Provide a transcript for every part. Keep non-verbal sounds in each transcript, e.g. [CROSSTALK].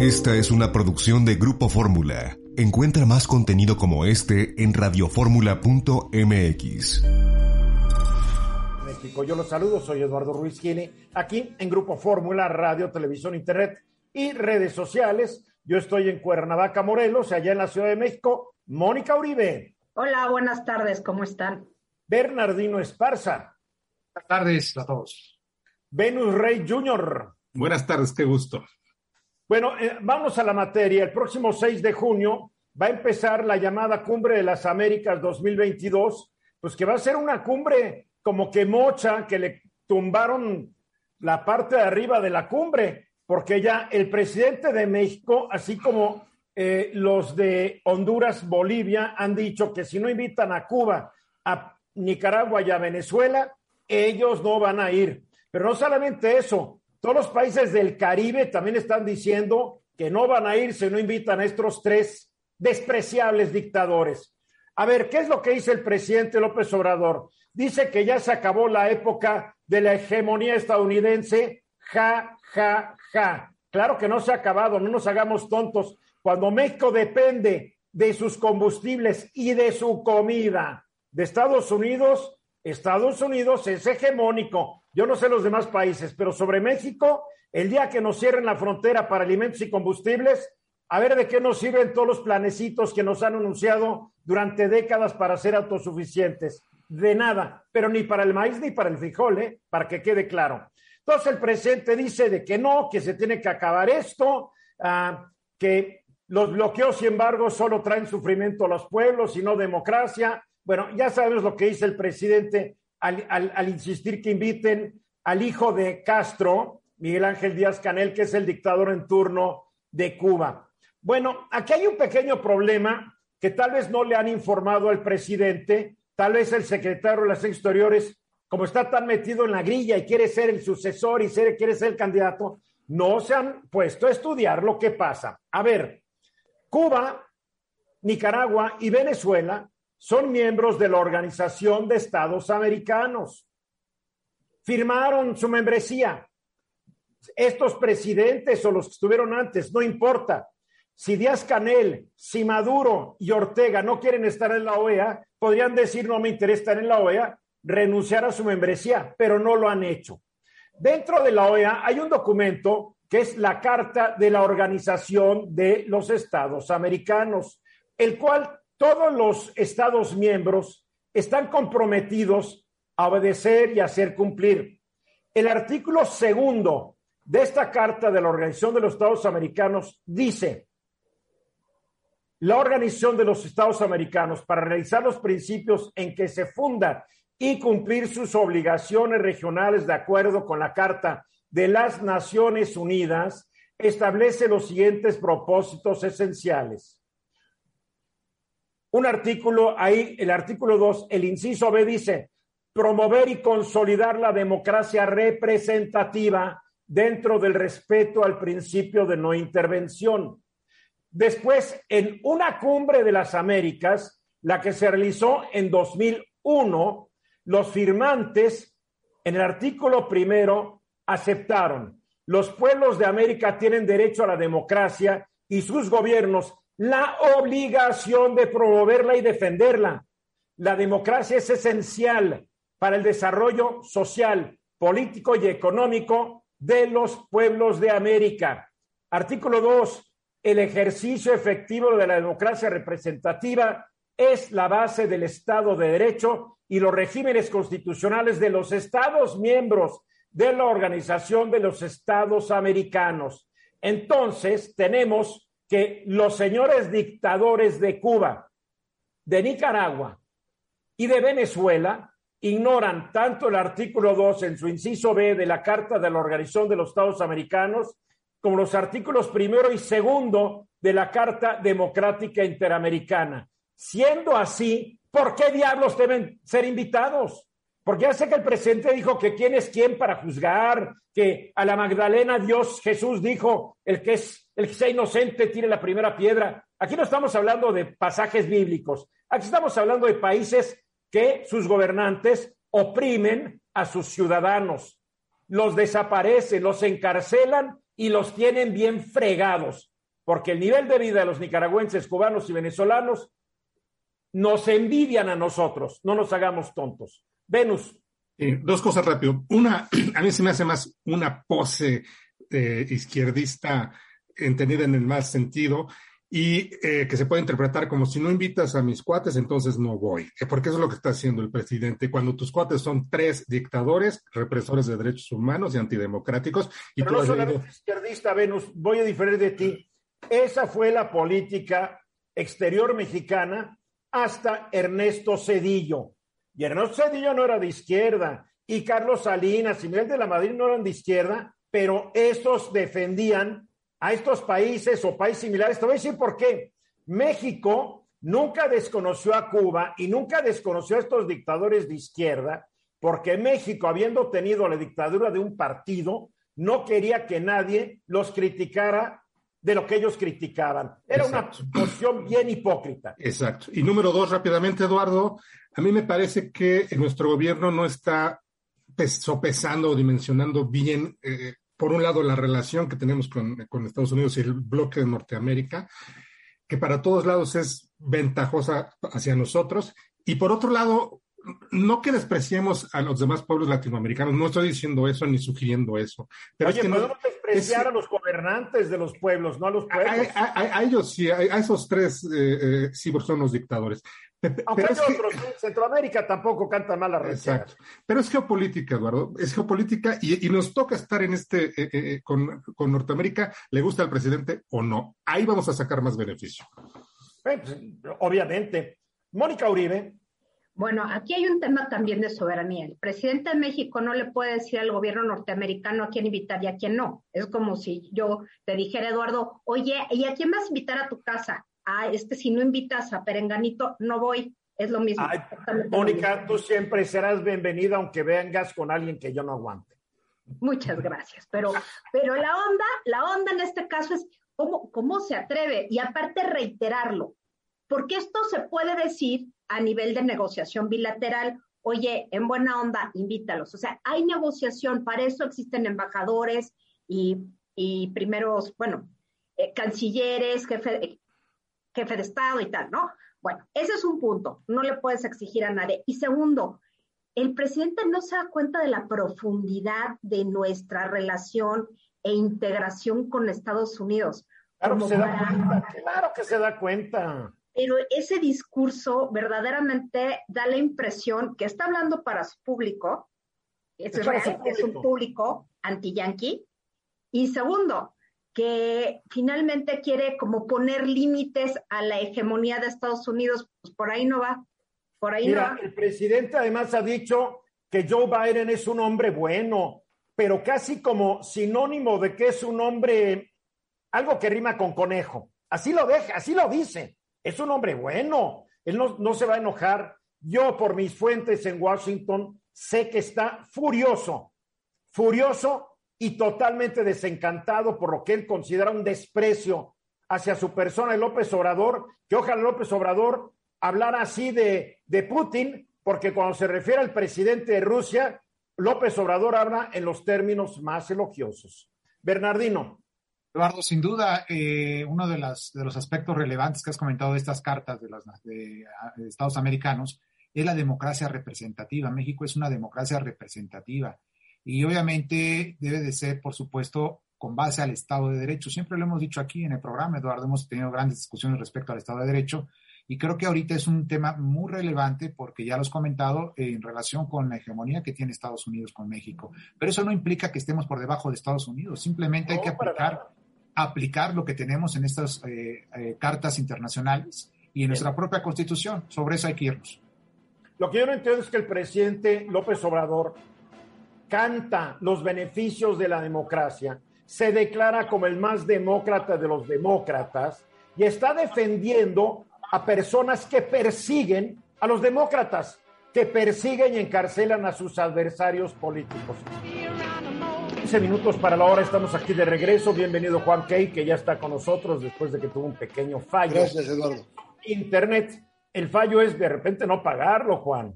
Esta es una producción de Grupo Fórmula. Encuentra más contenido como este en radioformula.mx. México, yo los saludo, soy Eduardo Ruiz Gine, aquí en Grupo Fórmula, Radio, Televisión, Internet y redes sociales. Yo estoy en Cuernavaca, Morelos, allá en la Ciudad de México. Mónica Uribe. Hola, buenas tardes, ¿cómo están? Bernardino Esparza. Buenas tardes a todos. Venus Rey Jr. Buenas tardes, qué gusto. Bueno, eh, vamos a la materia. El próximo 6 de junio va a empezar la llamada Cumbre de las Américas 2022, pues que va a ser una cumbre como que mocha, que le tumbaron la parte de arriba de la cumbre, porque ya el presidente de México, así como eh, los de Honduras, Bolivia, han dicho que si no invitan a Cuba, a Nicaragua y a Venezuela, ellos no van a ir. Pero no solamente eso, todos los países del Caribe también están diciendo que no van a ir si no invitan a estos tres despreciables dictadores. A ver, ¿qué es lo que dice el presidente López Obrador? Dice que ya se acabó la época de la hegemonía estadounidense. Ja, ja, ja. Claro que no se ha acabado, no nos hagamos tontos. Cuando México depende de sus combustibles y de su comida de Estados Unidos, Estados Unidos es hegemónico. Yo no sé los demás países, pero sobre México, el día que nos cierren la frontera para alimentos y combustibles, a ver de qué nos sirven todos los planecitos que nos han anunciado durante décadas para ser autosuficientes. De nada, pero ni para el maíz ni para el frijol, ¿eh? para que quede claro. Entonces el presidente dice de que no, que se tiene que acabar esto, uh, que los bloqueos y embargos solo traen sufrimiento a los pueblos y no democracia. Bueno, ya sabemos lo que dice el presidente al, insistir que inviten al hijo de Castro, Miguel Ángel Díaz Canel, que es el dictador en turno de Cuba. Bueno, aquí hay un pequeño problema que tal vez no le han informado al presidente, tal vez el secretario de las Exteriores, como está tan metido en la grilla y quiere ser el sucesor y quiere ser el candidato, no se han puesto a estudiar lo que pasa. A ver, Cuba, Nicaragua y Venezuela son miembros de la Organización de Estados Americanos. Firmaron su membresía. Estos presidentes o los que estuvieron antes, no importa. Si Díaz Canel, si Maduro y Ortega no quieren estar en la OEA, podrían decir no me interesa estar en la OEA, renunciar a su membresía, pero no lo han hecho. Dentro de la OEA hay un documento que es la Carta de la Organización de los Estados Americanos, el cual todos los Estados miembros están comprometidos a obedecer y hacer cumplir. El artículo segundo de esta Carta de la Organización de los Estados Americanos dice, la Organización de los Estados Americanos, para realizar los principios en que se funda y cumplir sus obligaciones regionales de acuerdo con la Carta de las Naciones Unidas, establece los siguientes propósitos esenciales un artículo ahí, el artículo 2, el inciso B dice, promover y consolidar la democracia representativa dentro del respeto al principio de no intervención. Después, en una cumbre de las Américas, la que se realizó en 2001, los firmantes, en el artículo primero, aceptaron, los pueblos de América tienen derecho a la democracia y sus gobiernos la obligación de promoverla y defenderla. La democracia es esencial para el desarrollo social, político y económico de los pueblos de América. Artículo 2. El ejercicio efectivo de la democracia representativa es la base del Estado de Derecho y los regímenes constitucionales de los Estados miembros de la Organización de los Estados Americanos. Entonces, tenemos que los señores dictadores de Cuba, de Nicaragua y de Venezuela ignoran tanto el artículo 2 en su inciso B de la Carta de la Organización de los Estados Americanos como los artículos primero y segundo de la Carta Democrática Interamericana. Siendo así, ¿por qué diablos deben ser invitados? Porque ya sé que el presidente dijo que quién es quién para juzgar, que a la Magdalena Dios Jesús dijo, el que es el que sea inocente tire la primera piedra. Aquí no estamos hablando de pasajes bíblicos, aquí estamos hablando de países que sus gobernantes oprimen a sus ciudadanos, los desaparecen, los encarcelan y los tienen bien fregados, porque el nivel de vida de los nicaragüenses, cubanos y venezolanos nos envidian a nosotros, no nos hagamos tontos. Venus. dos cosas rápido. Una, [CLEARS THROAT] a mí se me hace más una pose eh, izquierdista entendida en el mal sentido y eh, que se puede interpretar como si no invitas a mis cuates, entonces no voy. Eh, porque eso es lo que está haciendo el presidente. Cuando tus cuates son tres dictadores, represores de derechos humanos y antidemocráticos. Y Pero no solamente izquierdista, Venus, voy a diferir de ti. Esa fue la política exterior mexicana hasta Ernesto Cedillo. Y Ernesto Cedillo no era de izquierda, y Carlos Salinas y Miguel de la Madrid no eran de izquierda, pero estos defendían a estos países o países similares. Te voy a decir por qué. México nunca desconoció a Cuba y nunca desconoció a estos dictadores de izquierda, porque México, habiendo tenido la dictadura de un partido, no quería que nadie los criticara de lo que ellos criticaban. Era una posición bien hipócrita. Exacto. Y número dos, rápidamente, Eduardo, a mí me parece que nuestro gobierno no está sopesando o dimensionando bien eh, por un lado, la relación que tenemos con, Estados Unidos y el bloque de Norteamérica, que para todos lados es ventajosa hacia nosotros. Y por otro lado, no que despreciemos a los demás pueblos latinoamericanos, no estoy diciendo eso ni sugiriendo eso. Pero Oye, es que podemos despreciar a los gobernantes de los pueblos, no a los pueblos. A, ellos sí, a, esos tres eh, eh, sí son los dictadores. Aunque hay otros, Centroamérica tampoco canta mal la Exacto. Pero es geopolítica, Eduardo, es geopolítica y, nos toca estar en este, eh, eh, con, Norteamérica, le gusta al presidente o no. Ahí vamos a sacar más beneficio. Pues, obviamente. Mónica Uribe. Bueno, aquí hay un tema también de soberanía. El presidente de México no le puede decir al gobierno norteamericano a quién invitar y a quién no. Es como si yo te dijera, Eduardo, oye, ¿y a quién vas a invitar a tu casa? ah, es que si no invitas a Perenganito, no voy. Es lo mismo. Mónica, tú siempre serás bienvenida aunque vengas con alguien que yo no aguante. Muchas gracias. Pero, pero la onda, la onda en este caso es cómo, cómo se atreve y aparte reiterarlo. Porque esto se puede decir a nivel de negociación bilateral. Oye, en buena onda, invítalos. O sea, hay negociación, para eso existen embajadores y, y primeros, bueno, eh, cancilleres, jefe, jefe de Estado y tal, ¿no? Bueno, ese es un punto, no le puedes exigir a nadie. Y segundo, el presidente no se da cuenta de la profundidad de nuestra relación e integración con Estados Unidos. Claro que se da cuenta, claro que se da cuenta. Pero ese discurso verdaderamente da la impresión que está hablando para su público, es, es un público anti-yanqui. Y segundo, que finalmente quiere como poner límites a la hegemonía de Estados Unidos, pues por ahí no va, por ahí no va. El presidente además ha dicho que Joe Biden es un hombre bueno, pero casi como sinónimo de que es un hombre, algo que rima con conejo. Así lo deja, así lo dice. Es un hombre bueno. Él no, no se va a enojar. Yo, por mis fuentes en Washington, sé que está furioso, furioso y totalmente desencantado por lo que él considera un desprecio hacia su persona, López Obrador, que ojalá López Obrador hablara así de, de Putin, porque cuando se refiere al presidente de Rusia, López Obrador habla en los términos más elogiosos. Bernardino. Eduardo, sin duda, eh, uno de, las, de, los aspectos relevantes que has comentado de estas cartas de, las, de Estados americanos es la democracia representativa. México es una democracia representativa y obviamente debe de ser, por supuesto, con base al Estado de Derecho. Siempre lo hemos dicho aquí en el programa, Eduardo, hemos tenido grandes discusiones respecto al Estado de Derecho y creo que ahorita es un tema muy relevante porque ya lo has comentado en relación con la hegemonía que tiene Estados Unidos con México. Pero eso no implica que estemos por debajo de Estados Unidos, simplemente hay que aplicar, aplicar lo que tenemos en estas eh, eh, cartas internacionales y en nuestra propia constitución. Sobre eso hay que irnos. Lo que yo no entiendo es que el presidente López Obrador canta los beneficios de la democracia, se declara como el más demócrata de los demócratas y está defendiendo a personas que persiguen a los demócratas, que persiguen y encarcelan a sus adversarios políticos. 15 minutos para la hora, estamos aquí de regreso. Bienvenido Juan Key, que ya está con nosotros después de que tuvo un pequeño fallo. Gracias, Eduardo. Internet, el fallo es de repente no pagarlo, Juan.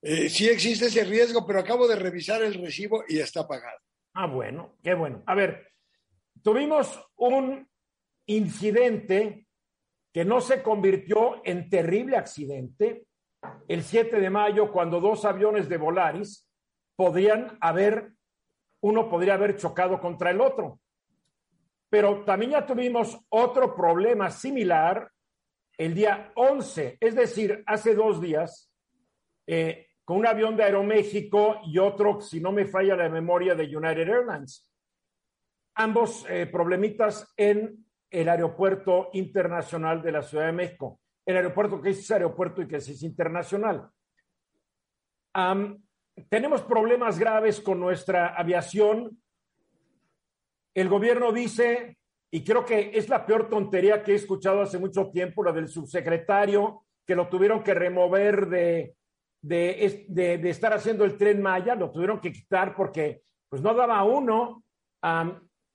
Eh, sí existe ese riesgo, pero acabo de revisar el recibo y está pagado. Ah, bueno, qué bueno. A ver, tuvimos un incidente que no se convirtió en terrible accidente el 7 de mayo cuando dos aviones de Volaris podían haber, uno podría haber chocado contra el otro. Pero también ya tuvimos otro problema similar el día 11, es decir, hace dos días, eh, con un avión de Aeroméxico y otro, si no me falla la memoria, de United Airlines. Ambos eh, problemitas en el aeropuerto internacional de la Ciudad de México. El aeropuerto que es aeropuerto y que es internacional. Tenemos problemas graves con nuestra aviación. El gobierno dice, y creo que es la peor tontería que he escuchado hace mucho tiempo, la del subsecretario, que lo tuvieron que remover de, de, estar haciendo el tren Maya, lo tuvieron que quitar porque pues no daba uno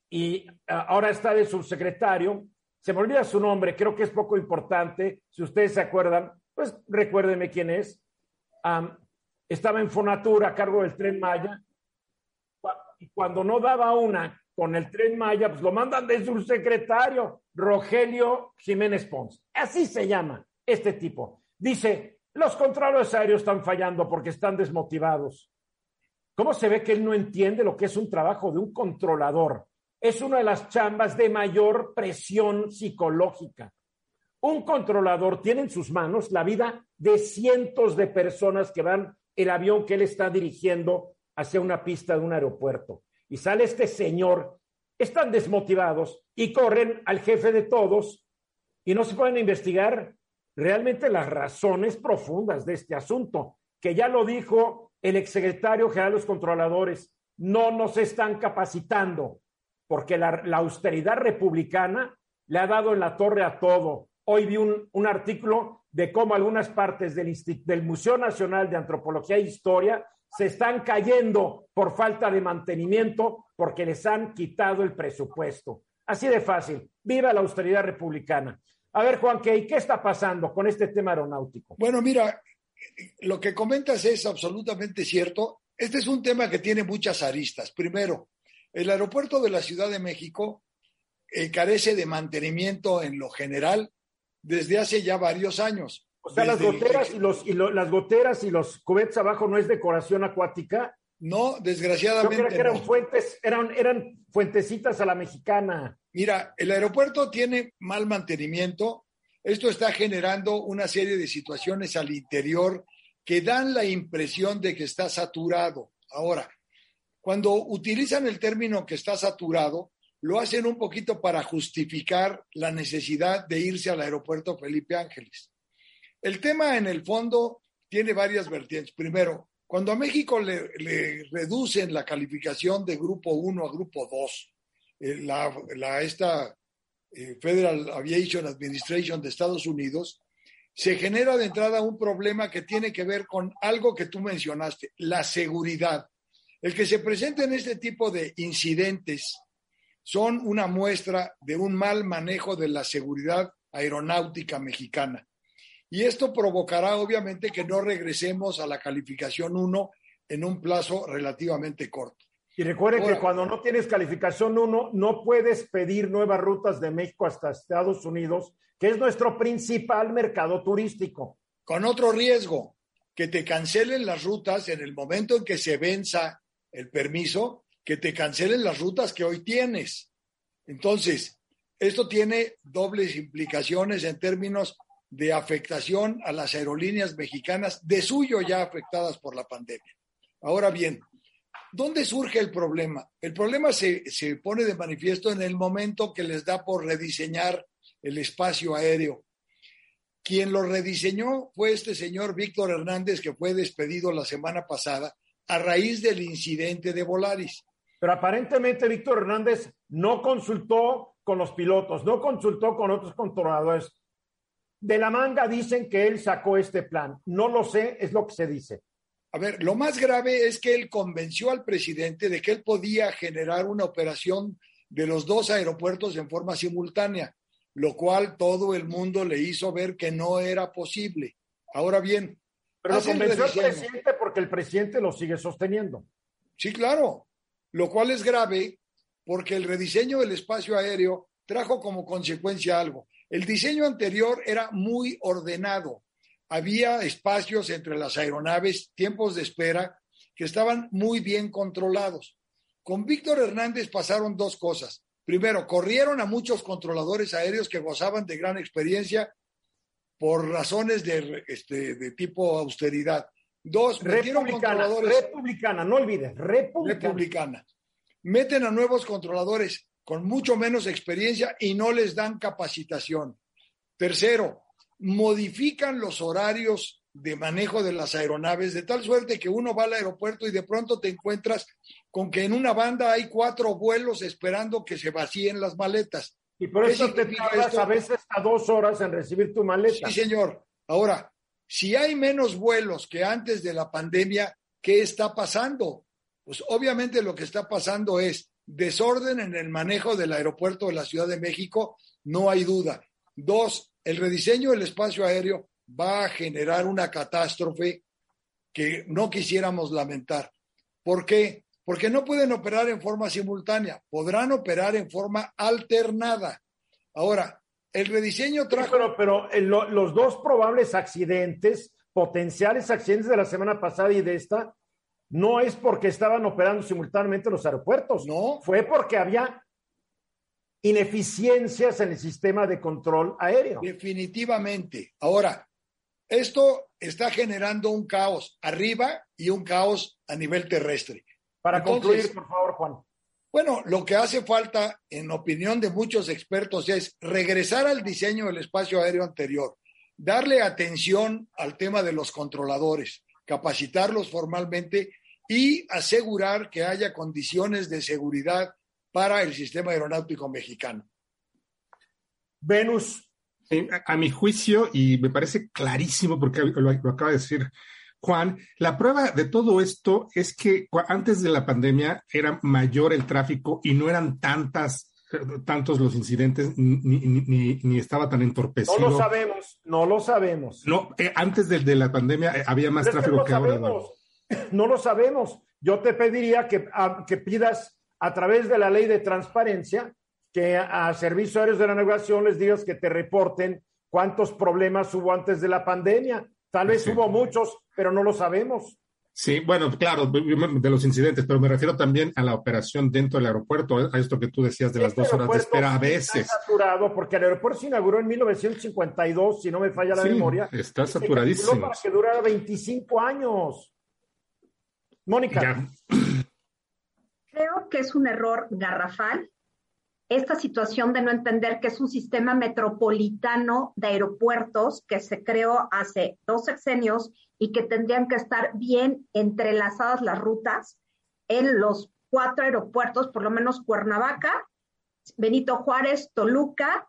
y ahora está de subsecretario. Se me olvida su nombre, creo que es poco importante. Si ustedes se acuerdan, pues recuérdenme quién es. Estaba en Fonatura a cargo del tren Maya y cuando no daba una con el tren Maya, pues lo mandan de subsecretario, Rogelio Jiménez Pons. Así se llama este tipo. Dice, los controles aéreos están fallando porque están desmotivados. ¿Cómo se ve que él no entiende lo que es un trabajo de un controlador? Es una de las chambas de mayor presión psicológica. Un controlador tiene en sus manos la vida de cientos de personas que van el avión que él está dirigiendo hacia una pista de un aeropuerto. Y sale este señor, están desmotivados y corren al jefe de todos y no se pueden investigar realmente las razones profundas de este asunto, que ya lo dijo el exsecretario general de los controladores, no nos están capacitando, porque la, austeridad republicana le ha dado en la torre a todo. Hoy vi un, un artículo de cómo algunas partes del, del Museo Nacional de Antropología e Historia se están cayendo por falta de mantenimiento porque les han quitado el presupuesto. Así de fácil. Viva la austeridad republicana. A ver, Juan, ¿qué, ¿qué está pasando con este tema aeronáutico? Bueno, mira, lo que comentas es absolutamente cierto. Este es un tema que tiene muchas aristas. Primero, el aeropuerto de la Ciudad de México carece de mantenimiento en lo general desde hace ya varios años. O sea, las goteras, y los, y las goteras y los cubetes abajo no es decoración acuática. No, desgraciadamente. Yo creo que eran fuentes, eran, eran fuentecitas a la mexicana. Mira, el aeropuerto tiene mal mantenimiento. Esto está generando una serie de situaciones al interior que dan la impresión de que está saturado. Ahora, cuando utilizan el término que está saturado, lo hacen un poquito para justificar la necesidad de irse al aeropuerto Felipe Ángeles. El tema en el fondo tiene varias vertientes. Primero, cuando a México le, reducen la calificación de grupo 1 a grupo 2, eh, la, esta eh, Federal Aviation Administration de Estados Unidos, se genera de entrada un problema que tiene que ver con algo que tú mencionaste, la seguridad. El que se presenten este tipo de incidentes son una muestra de un mal manejo de la seguridad aeronáutica mexicana. Y esto provocará obviamente que no regresemos a la calificación 1 en un plazo relativamente corto. Y recuerden que cuando no tienes calificación 1, no puedes pedir nuevas rutas de México hasta Estados Unidos, que es nuestro principal mercado turístico. Con otro riesgo, que te cancelen las rutas en el momento en que se venza el permiso, que te cancelen las rutas que hoy tienes. Entonces, esto tiene dobles implicaciones en términos de afectación a las aerolíneas mexicanas, de suyo ya afectadas por la pandemia. Ahora bien, ¿Dónde surge el problema? El problema se, pone de manifiesto en el momento que les da por rediseñar el espacio aéreo. Quien lo rediseñó fue este señor Víctor Hernández, que fue despedido la semana pasada a raíz del incidente de Volaris. Pero aparentemente Víctor Hernández no consultó con los pilotos, no consultó con otros controladores. De la manga dicen que él sacó este plan. No lo sé, es lo que se dice. A ver, lo más grave es que él convenció al presidente de que él podía generar una operación de los dos aeropuertos en forma simultánea, lo cual todo el mundo le hizo ver que no era posible. Ahora bien, pero lo convenció al presidente porque el presidente lo sigue sosteniendo. Sí, claro, lo cual es grave porque el rediseño del espacio aéreo trajo como consecuencia algo. El diseño anterior era muy ordenado, había espacios entre las aeronaves, tiempos de espera que estaban muy bien controlados. Con Víctor Hernández pasaron dos cosas. Primero, corrieron a muchos controladores aéreos que gozaban de gran experiencia por razones de, este, tipo austeridad. Dos, republicana, republicana, no olvides, republicana. republicana. Meten a nuevos controladores con mucho menos experiencia y no les dan capacitación. Tercero, modifican los horarios de manejo de las aeronaves de tal suerte que uno va al aeropuerto y de pronto te encuentras con que en una banda hay cuatro vuelos esperando que se vacíen las maletas. Y por eso te tardas a veces a dos horas en recibir tu maleta. Sí, señor. Ahora, si hay menos vuelos que antes de la pandemia, ¿qué está pasando? Pues obviamente lo que está pasando es desorden en el manejo del aeropuerto de la Ciudad de México, no hay duda. Dos, el rediseño del espacio aéreo va a generar una catástrofe que no quisiéramos lamentar. ¿Por qué? Porque no pueden operar en forma simultánea, podrán operar en forma alternada. Ahora, el rediseño trajo... pero, eh, los dos probables accidentes, potenciales accidentes de la semana pasada y de esta, no es porque estaban operando simultáneamente los aeropuertos. No. Fue porque había ineficiencias en el sistema de control aéreo. Definitivamente. Ahora, esto está generando un caos arriba y un caos a nivel terrestre. Para concluir, por favor, Juan. Bueno, lo que hace falta, en opinión de muchos expertos, es regresar al diseño del espacio aéreo anterior, darle atención al tema de los controladores, capacitarlos formalmente y asegurar que haya condiciones de seguridad para el sistema aeronáutico mexicano. Venus. a, mi juicio, y me parece clarísimo porque lo, acaba de decir Juan, la prueba de todo esto es que antes de la pandemia era mayor el tráfico y no eran tantas tantos los incidentes ni, estaba tan entorpecido. No lo sabemos, no lo sabemos. No, eh, antes de, la pandemia eh, había más tráfico que, ahora. [CLEARS THROAT] No lo sabemos. Yo te pediría que, que pidas a través de la ley de transparencia que a, servicios aéreos de la navegación les digas que te reporten cuántos problemas hubo antes de la pandemia. Tal vez hubo muchos, pero no lo sabemos. Sí, bueno, claro, de los incidentes, pero me refiero también a la operación dentro del aeropuerto, a esto que tú decías de las dos horas de espera a veces. Está saturado porque el aeropuerto se inauguró en 1952, si no me falla la memoria. Está saturadísimo. Para que durara 25 años. Mónica. Creo que es un error garrafal esta situación de no entender que es un sistema metropolitano de aeropuertos que se creó hace dos sexenios y que tendrían que estar bien entrelazadas las rutas en los cuatro aeropuertos, por lo menos Cuernavaca, Benito Juárez, Toluca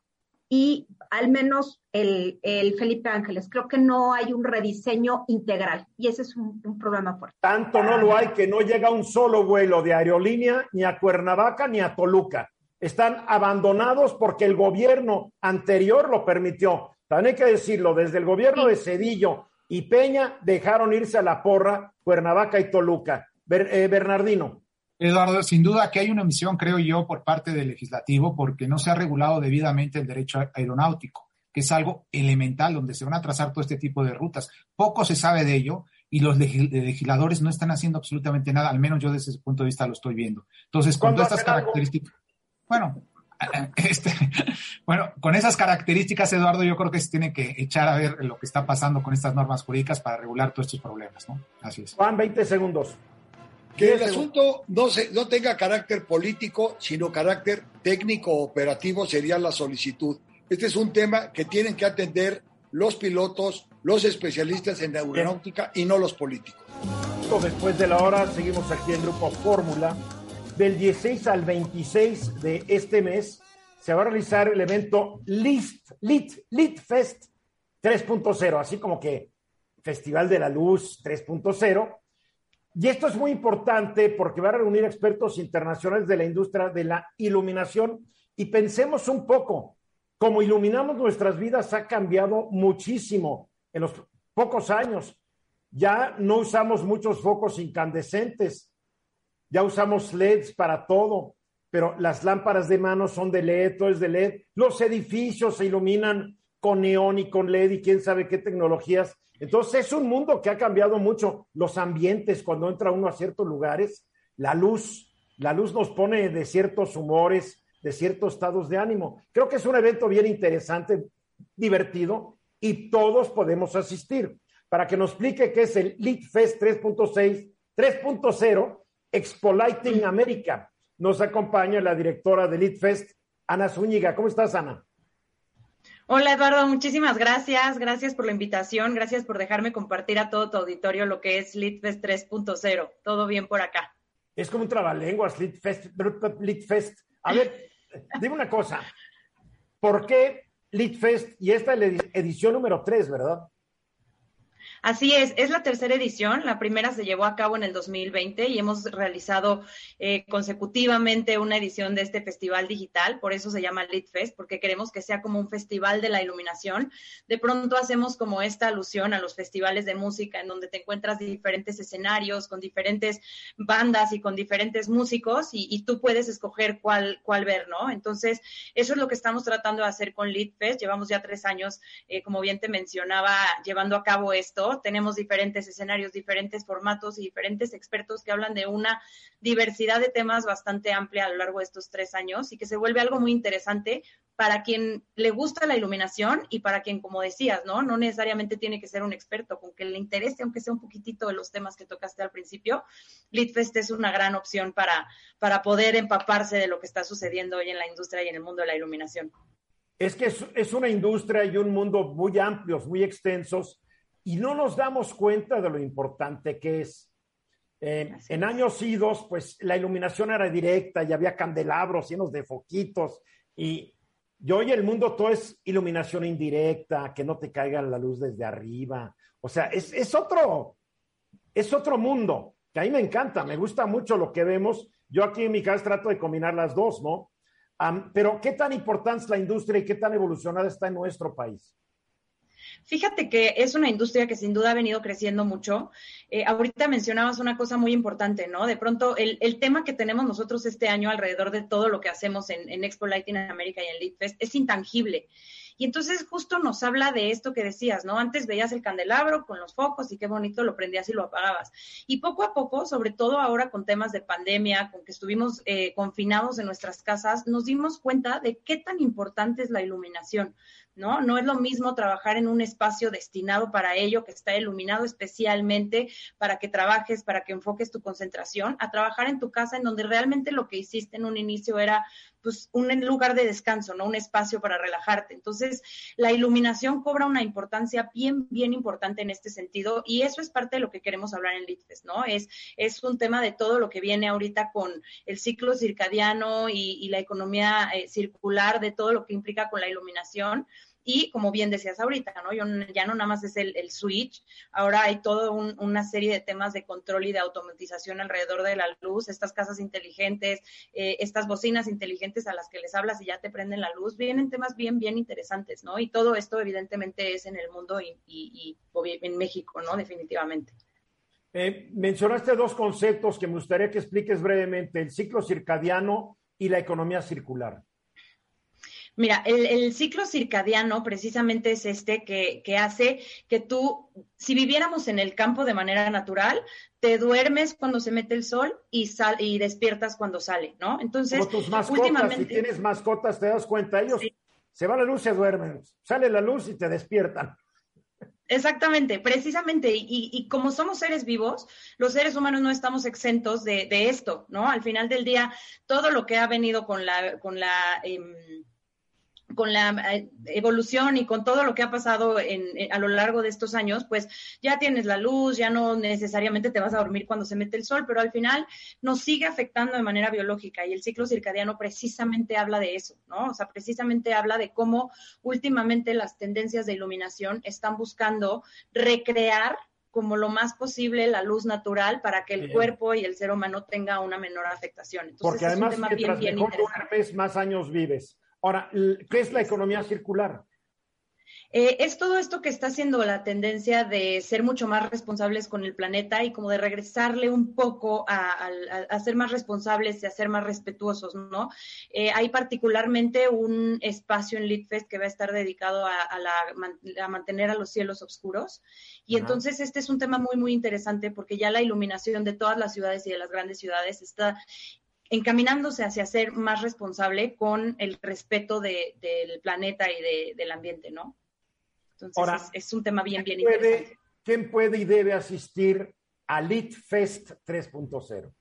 y al menos el, Felipe Ángeles. Creo que no hay un rediseño integral y ese es un, problema fuerte. Tanto no lo hay que no llega un solo vuelo de aerolínea ni a Cuernavaca ni a Toluca. Están abandonados porque el gobierno anterior lo permitió. También hay que decirlo, desde el gobierno de Cedillo y Peña dejaron irse a la porra Cuernavaca y Toluca. Eh, Bernardino. Eduardo, sin duda que hay una misión, creo yo, por parte del legislativo porque no se ha regulado debidamente el derecho aeronáutico, que es algo elemental donde se van a trazar todo este tipo de rutas. Poco se sabe de ello y los legisladores no están haciendo absolutamente nada, al menos yo desde ese punto de vista lo estoy viendo. Entonces, con todas estas características, bueno, [LAUGHS] este, bueno, con esas características, Eduardo, yo creo que se tiene que echar a ver lo que está pasando con estas normas jurídicas para regular todos estos problemas, ¿no? Así es. Juan, 20 segundos. Que el asunto no, se, no tenga carácter político, sino carácter técnico operativo sería la solicitud. Este es un tema que tienen que atender los pilotos, los especialistas en aeronáutica y no los políticos. Después de la hora, seguimos aquí en Grupo Fórmula. Del 16 al 26 de este mes se va a realizar el evento Lit, Lit, Lit Fest 3.0, así como que Festival de la Luz 3.0. Y esto es muy importante porque va a reunir expertos internacionales de la industria de la iluminación y pensemos un poco, como iluminamos nuestras vidas ha cambiado muchísimo en los pocos años. Ya no usamos muchos focos incandescentes, ya usamos LEDs para todo, pero las lámparas de mano son de LED, todo es de LED. Los edificios se iluminan con neón y con LED y quién sabe qué tecnologías. Entonces es un mundo que ha cambiado mucho. Los ambientes, cuando entra uno a ciertos lugares, la luz, la luz nos pone de ciertos humores, de ciertos estados de ánimo. Creo que es un evento bien interesante, divertido y todos podemos asistir. Para que nos explique qué es el Lead Fest 3.6, 3.0, Expoliting América. Nos acompaña la directora de Lead Fest, Ana Zúñiga. ¿Cómo estás, Ana? Hola Eduardo, muchísimas gracias. Gracias por la invitación. Gracias por dejarme compartir a todo tu auditorio lo que es Litfest 3.0. Todo bien por acá. Es como un trabalenguas, Litfest. Fest. A ver, [LAUGHS] dime una cosa. ¿Por qué Litfest? Y esta es la edición número 3, ¿verdad? Así es, es la tercera edición. La primera se llevó a cabo en el 2020 y hemos realizado eh, consecutivamente una edición de este festival digital. Por eso se llama Lit Fest, porque queremos que sea como un festival de la iluminación. De pronto hacemos como esta alusión a los festivales de música, en donde te encuentras diferentes escenarios con diferentes bandas y con diferentes músicos y, tú puedes escoger cuál, cuál ver, ¿no? Entonces, eso es lo que estamos tratando de hacer con Lit Fest. Llevamos ya tres años, eh, como bien te mencionaba, llevando a cabo esto tenemos diferentes escenarios, diferentes formatos y diferentes expertos que hablan de una diversidad de temas bastante amplia a lo largo de estos tres años y que se vuelve algo muy interesante para quien le gusta la iluminación y para quien, como decías, ¿no? No necesariamente tiene que ser un experto, con que le interese, aunque sea un poquitito de los temas que tocaste al principio, Litfest es una gran opción para, para poder empaparse de lo que está sucediendo hoy en la industria y en el mundo de la iluminación. Es que es, es una industria y un mundo muy amplios, muy extensos, y no nos damos cuenta de lo importante que es. Eh, en años idos, pues la iluminación era directa y había candelabros llenos de foquitos y, hoy el mundo todo es iluminación indirecta, que no te caiga la luz desde arriba. O sea, es, otro, es otro mundo que a mí me encanta, me gusta mucho lo que vemos. Yo aquí en mi casa trato de combinar las dos, ¿no? pero ¿qué tan importante es la industria y qué tan evolucionada está en nuestro país? Fíjate que es una industria que sin duda ha venido creciendo mucho. Eh, ahorita mencionabas una cosa muy importante, ¿no? De pronto, el, tema que tenemos nosotros este año alrededor de todo lo que hacemos en, Expo Lighting América y en Lead Fest es intangible. Y entonces justo nos habla de esto que decías, ¿no? Antes veías el candelabro con los focos y qué bonito lo prendías y lo apagabas. Y poco a poco, sobre todo ahora con temas de pandemia, con que estuvimos eh, confinados en nuestras casas, nos dimos cuenta de qué tan importante es la iluminación. ¿No? No es lo mismo trabajar en un espacio destinado para ello, que está iluminado especialmente para que trabajes, para que enfoques tu concentración, a trabajar en tu casa en donde realmente lo que hiciste en un inicio era pues un lugar de descanso, ¿no? Un espacio para relajarte. Entonces, la iluminación cobra una importancia bien, bien importante en este sentido y eso es parte de lo que queremos hablar en LITFES, ¿no? Es, es un tema de todo lo que viene ahorita con el ciclo circadiano y, la economía eh, circular, de todo lo que implica con la iluminación. Y como bien decías ahorita, ¿no? ya no nada más es el, switch, ahora hay toda una serie de temas de control y de automatización alrededor de la luz, estas casas inteligentes, eh, estas bocinas inteligentes a las que les hablas y ya te prenden la luz, vienen temas bien, bien interesantes, ¿no? Y todo esto evidentemente es en el mundo y, y, en México, ¿no? Definitivamente. Eh, mencionaste dos conceptos que me gustaría que expliques brevemente, el ciclo circadiano y la economía circular. Mira, el, ciclo circadiano precisamente es este que, que, hace que tú, si viviéramos en el campo de manera natural, te duermes cuando se mete el sol y, sal, y despiertas cuando sale, ¿no? Entonces, Como tus mascotas, últimamente... si tienes mascotas, te das cuenta, ellos se va la luz, se duermen, sale la luz y te despiertan. Exactamente, precisamente, y, y, como somos seres vivos, los seres humanos no estamos exentos de, de, esto, ¿no? Al final del día, todo lo que ha venido con la, con la em, con la eh, evolución y con todo lo que ha pasado en, a lo largo de estos años, pues ya tienes la luz, ya no necesariamente te vas a dormir cuando se mete el sol, pero al final nos sigue afectando de manera biológica y el ciclo circadiano precisamente habla de eso, ¿no? O sea, precisamente habla de cómo últimamente las tendencias de iluminación están buscando recrear como lo más posible la luz natural para que el cuerpo y el ser humano tenga una menor afectación. Entonces, Porque además, es un tema bien, bien mejor más años vives. Ahora, ¿qué es la economía circular? Eh, es todo esto que está haciendo la tendencia de ser mucho más responsables con el planeta y como de regresarle un poco a, ser más responsables y a ser más respetuosos, ¿no? Eh, hay particularmente un espacio en Litfest que va a estar dedicado a, mantener a los cielos oscuros. Y entonces este es un tema muy, muy interesante porque ya la iluminación de todas las ciudades y de las grandes ciudades está encaminándose hacia ser más responsable con el respeto del planeta y del ambiente, ¿no? Entonces es, un tema bien, bien interesante. ¿Quién puede y debe asistir a Lit Fest 3.0?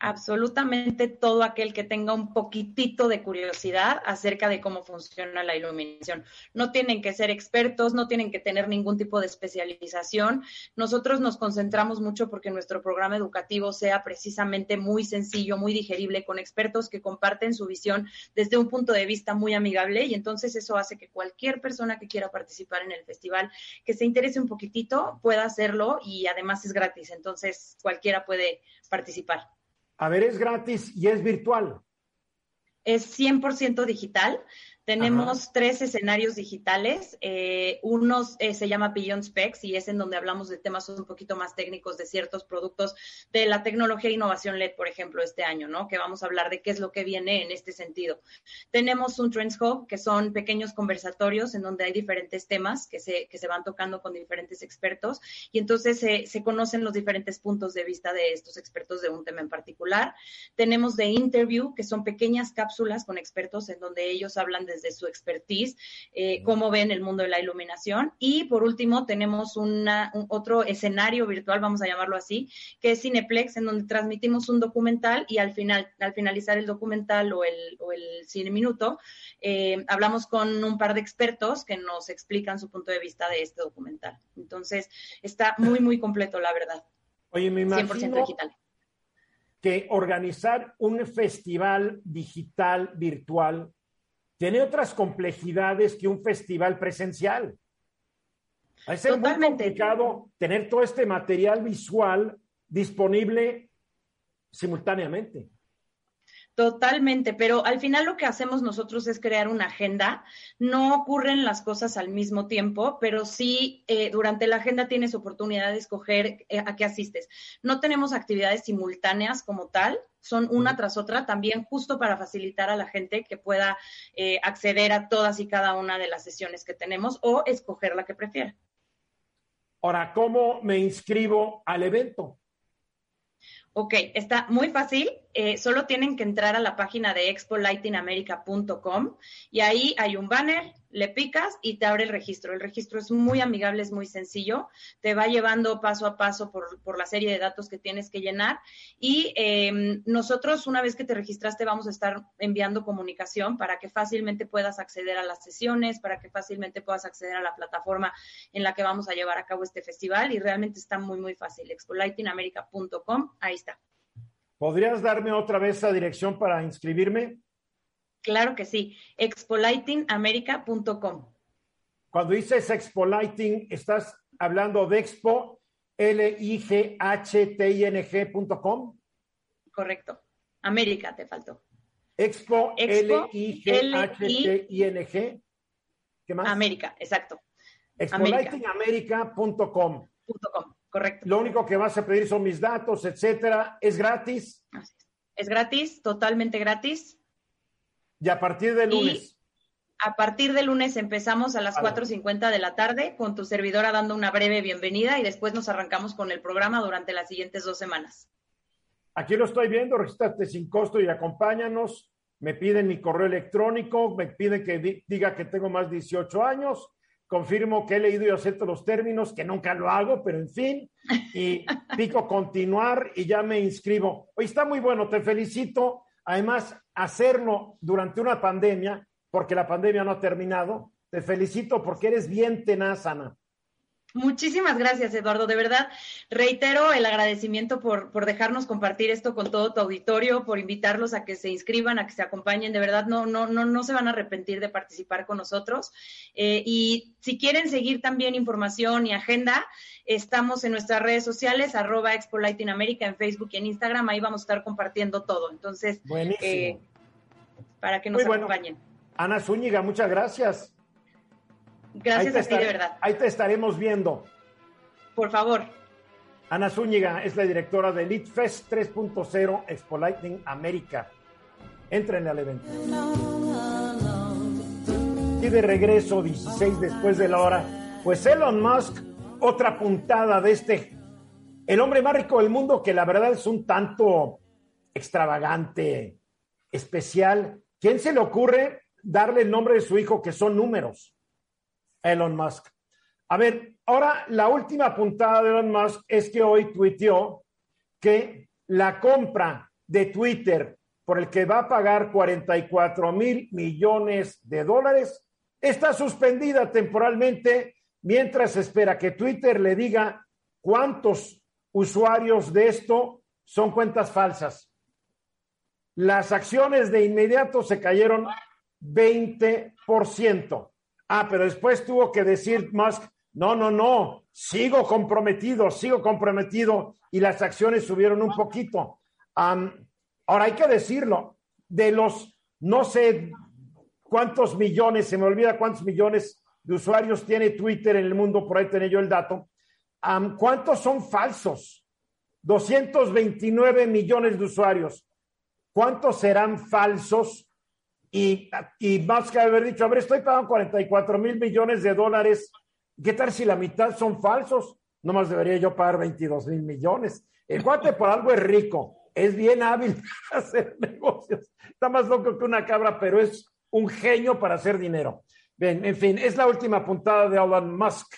Absolutamente todo aquel que tenga un poquitito de curiosidad acerca de cómo funciona la iluminación. No tienen que ser expertos, no tienen que tener ningún tipo de especialización. Nosotros nos concentramos mucho porque nuestro programa educativo sea precisamente muy sencillo, muy digerible, con expertos que comparten su visión desde un punto de vista muy amigable y entonces eso hace que cualquier persona que quiera participar en el festival, que se interese un poquitito, pueda hacerlo y además es gratis, entonces cualquiera puede participar. A ver, es gratis y es virtual. Es 100% digital. Tenemos tres escenarios digitales. Eh, uno eh, se llama Beyond Specs y es en donde hablamos de temas un poquito más técnicos de ciertos productos de la tecnología e innovación LED, por ejemplo, este año, ¿no? Que vamos a hablar de qué es lo que viene en este sentido. Tenemos un Trends Hub, que son pequeños conversatorios en donde hay diferentes temas que se, que se van tocando con diferentes expertos y entonces se, se conocen los diferentes puntos de vista de estos expertos de un tema en particular. Tenemos The Interview, que son pequeñas cápsulas con expertos en donde ellos hablan de de su expertise, eh, cómo ven el mundo de la iluminación. Y por último, tenemos un otro escenario virtual, vamos a llamarlo así, que es Cineplex, en donde transmitimos un documental y al final, al finalizar el documental o el, o el cine minuto, eh, hablamos con un par de expertos que nos explican su punto de vista de este documental. Entonces, está muy, muy completo, la verdad. Oye, me imagino 100% digital. que organizar un festival digital virtual tiene otras complejidades que un festival presencial. Va a ser muy complicado tener todo este material visual disponible simultáneamente. Totalmente, pero al final lo que hacemos nosotros es crear una agenda. No ocurren las cosas al mismo tiempo, pero sí eh, durante la agenda tienes oportunidad de escoger eh, a qué asistes. No tenemos actividades simultáneas como tal, son una tras otra, también justo para facilitar a la gente que pueda eh, acceder a todas y cada una de las sesiones que tenemos o escoger la que prefiera. Ahora, ¿cómo me inscribo al evento? Ok, está muy fácil. Eh, solo tienen que entrar a la página de expolightingamerica.com y ahí hay un banner, le picas y te abre el registro. El registro es muy amigable, es muy sencillo, te va llevando paso a paso por, la serie de datos que tienes que llenar y em, nosotros una vez que te registraste vamos a estar enviando comunicación para que fácilmente puedas acceder a las sesiones, para que fácilmente puedas acceder a la plataforma en la que vamos a llevar a cabo este festival y realmente está muy, muy fácil. expolightingamerica.com, ahí está. ¿Podrías darme otra vez esa dirección para inscribirme? Claro que sí, expolightingamerica.com. Cuando dices expolighting, estás hablando de expo, L-I-G-H-T-I-N-G.com. América América te faltó. Expo, L-I-G-H-T-I-N-G. ¿Qué más? América, exacto. Expolightingamerica.com. correcto. Lo único que vas a pedir son mis datos, etcétera. ¿Es gratis? Es gratis, totalmente gratis. Y a partir de lunes. a partir de lunes empezamos a las 4.50 de la tarde con tu servidora dando una breve bienvenida y después nos arrancamos con el programa durante las siguientes dos semanas. Aquí lo estoy viendo, regístrate sin costo y acompáñanos. Me piden mi correo electrónico, me piden que diga que tengo más de 18 años. Confirmo que he leído y acepto los términos, que nunca lo hago, pero en fin. Y pico continuar y ya me inscribo. Hoy está muy bueno, te felicito Además, hacerlo durante una pandemia porque la pandemia no ha terminado. Te felicito porque eres bien tenaz, Ana. Muchísimas gracias, Eduardo. De verdad, reitero el agradecimiento por, por, dejarnos compartir esto con todo tu auditorio, por invitarlos a que se inscriban, a que se acompañen. De verdad, no, no, no, no se van a arrepentir de participar con nosotros. Eh, y si quieren seguir también información y agenda, estamos en nuestras redes sociales, arroba Expo América en Facebook y en Instagram. Ahí vamos a estar compartiendo todo. Entonces, eh, para que nos acompañen. Ana Zúñiga, muchas gracias. Gracias a ti, de verdad. Ahí te estaremos viendo. Por favor. Ana Zúñiga es la directora de Elite Fest 3.0 Expo Lightning América. Entrenle al evento. Y de regreso, 16 después de la hora, pues Elon Musk, otra puntada de este, el hombre más rico del mundo, que la verdad es un tanto extravagante, especial. ¿Quién se le ocurre darle el nombre de su hijo que son números? Elon Musk. A ver, ahora la última puntada de Elon Musk es que hoy tuiteó que la compra de Twitter por el que va a pagar 44 mil millones de dólares está suspendida temporalmente mientras espera que Twitter le diga cuántos usuarios de esto son cuentas falsas. Las acciones de inmediato se cayeron 20%. Ah, pero después tuvo que decir Musk, no, no, no, sigo comprometido, sigo comprometido y las acciones subieron un poquito. ahora hay que decirlo, de los no sé cuántos millones, se me olvida cuántos millones de usuarios tiene Twitter en el mundo, por ahí tenía yo el dato, ¿cuántos son falsos? 229 millones de usuarios. ¿Cuántos serán falsos? Y, y más que haber dicho, a ver, estoy pagando 44 mil millones de dólares. ¿Qué tal si la mitad son falsos? No más debería yo pagar 22 mil millones. El cuate por algo es rico, es bien hábil para hacer [LAUGHS] negocios. Está más loco que una cabra, pero es un genio para hacer dinero. En fin, es la última puntada de Elon Musk.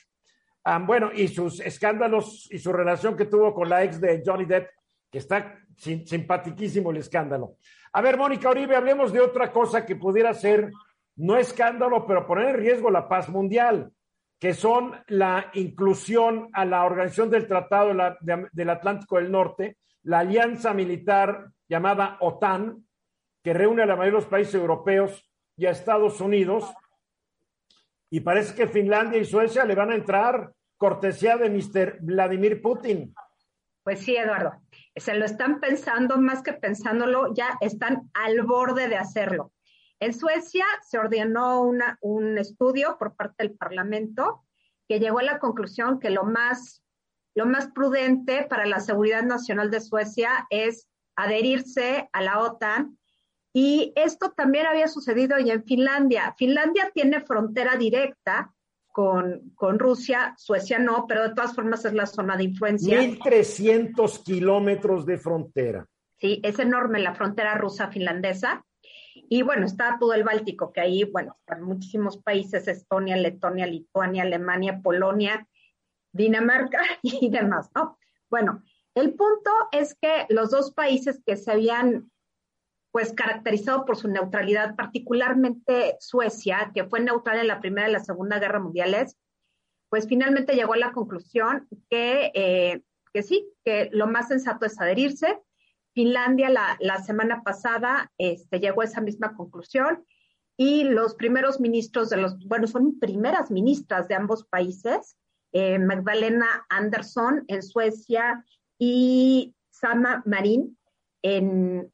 Ah, bueno, y sus escándalos y su relación que tuvo con la ex de Johnny Depp, que está simpaticísimo el escándalo. A ver, Mónica Oribe, hablemos de otra cosa que pudiera ser, no escándalo, pero poner en riesgo la paz mundial, que son la inclusión a la Organización del Tratado del Atlántico del Norte, la alianza militar llamada OTAN, que reúne a la mayoría de los países europeos y a Estados Unidos. Y parece que Finlandia y Suecia le van a entrar cortesía de Mr. Vladimir Putin. Pues sí, Eduardo se lo están pensando más que pensándolo, ya están al borde de hacerlo. En Suecia se ordenó una, un estudio por parte del Parlamento que llegó a la conclusión que lo más, lo más prudente para la seguridad nacional de Suecia es adherirse a la OTAN. Y esto también había sucedido ya en Finlandia. Finlandia tiene frontera directa con, con, Rusia, Suecia no, pero de todas formas es la zona de influencia. 1.300 kilómetros de frontera. Sí, es enorme la frontera rusa-finlandesa. Y bueno, está todo el Báltico, que ahí, bueno, están muchísimos países, Estonia, Letonia, Lituania, Alemania, Polonia, Dinamarca [LAUGHS] y demás, ¿no? Bueno, el punto es que los dos países que se habían pues caracterizado por su neutralidad, particularmente Suecia, que fue neutral en la Primera y la Segunda Guerra Mundiales, pues finalmente llegó a la conclusión que, eh, que sí, que lo más sensato es adherirse. Finlandia la, la semana pasada este, llegó a esa misma conclusión y los primeros ministros de los, bueno, son primeras ministras de ambos países, eh, Magdalena Andersson en Suecia y Sama Marin en,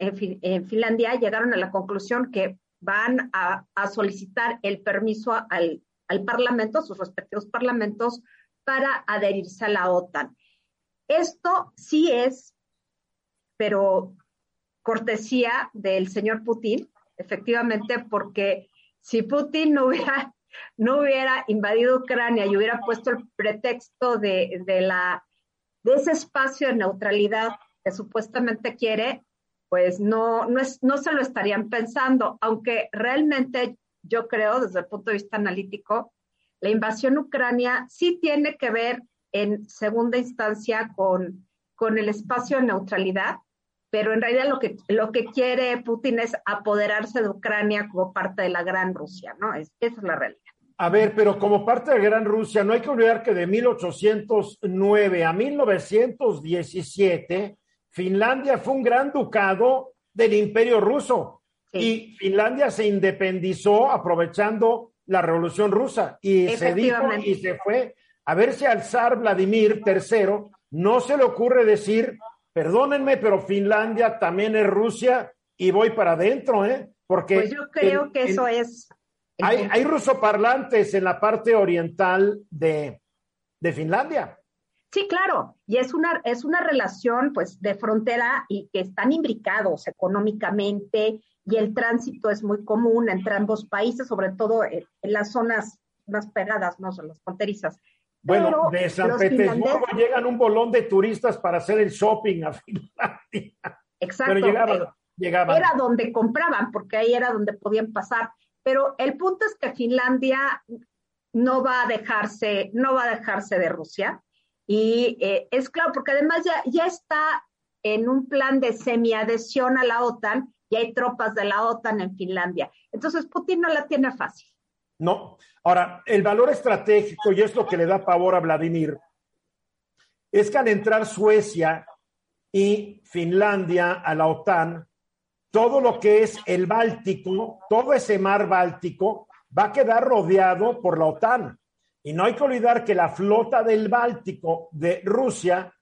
Finlandia llegaron a la conclusión que van a, solicitar el permiso al, Parlamento, a sus respectivos parlamentos, para adherirse a la OTAN. Esto sí es, pero cortesía del señor Putin, efectivamente, porque si Putin no hubiera, no hubiera invadido Ucrania y hubiera puesto el pretexto de, de, la, de ese espacio de neutralidad que supuestamente quiere, pues no, no, es, no se lo estarían pensando, aunque realmente yo creo, desde el punto de vista analítico, la invasión ucrania sí tiene que ver en segunda instancia con, con el espacio de neutralidad, pero en realidad lo que, lo que quiere Putin es apoderarse de Ucrania como parte de la gran Rusia, ¿no? Es, esa es la realidad. A ver, pero como parte de Gran Rusia, no hay que olvidar que de 1809 a 1917, Finlandia fue un gran ducado del imperio ruso Sí. y Finlandia se independizó aprovechando la revolución rusa y se dijo y se fue. A ver si al zar Vladimir III no se le ocurre decir, perdónenme, pero Finlandia también es Rusia y voy para adentro, ¿eh? Porque Pues yo creo en- que en- eso es. hay, hay rusoparlantes en la parte oriental de, de Finlandia. Sí, claro, y es una, es una relación pues de frontera y que están imbricados económicamente y el tránsito es muy común entre ambos países, sobre todo en, en las zonas más pegadas, no son las fronterizas. Bueno, Pero de San Petersburgo finlandeses- llegan un bolón de turistas para hacer el shopping a [LAUGHS] Finlandia. Exacto. Pero llegaban, eh, llegaban. Era donde compraban, porque ahí era donde podían pasar. Pero el punto es que Finlandia no va a dejarse, no va a dejarse de Rusia. Y eh, es claro, porque además ya, ya está en un plan de semiadhesión a la OTAN y hay tropas de la OTAN en Finlandia. Entonces Putin no la tiene fácil. No. Ahora, el valor estratégico, y es lo que le da pavor a Vladimir, es que al entrar Suecia y Finlandia a la OTAN, todo lo que es el Báltico, todo ese mar Báltico, va a quedar rodeado por la OTAN. Y no hay que olvidar que la flota del Báltico de Rusia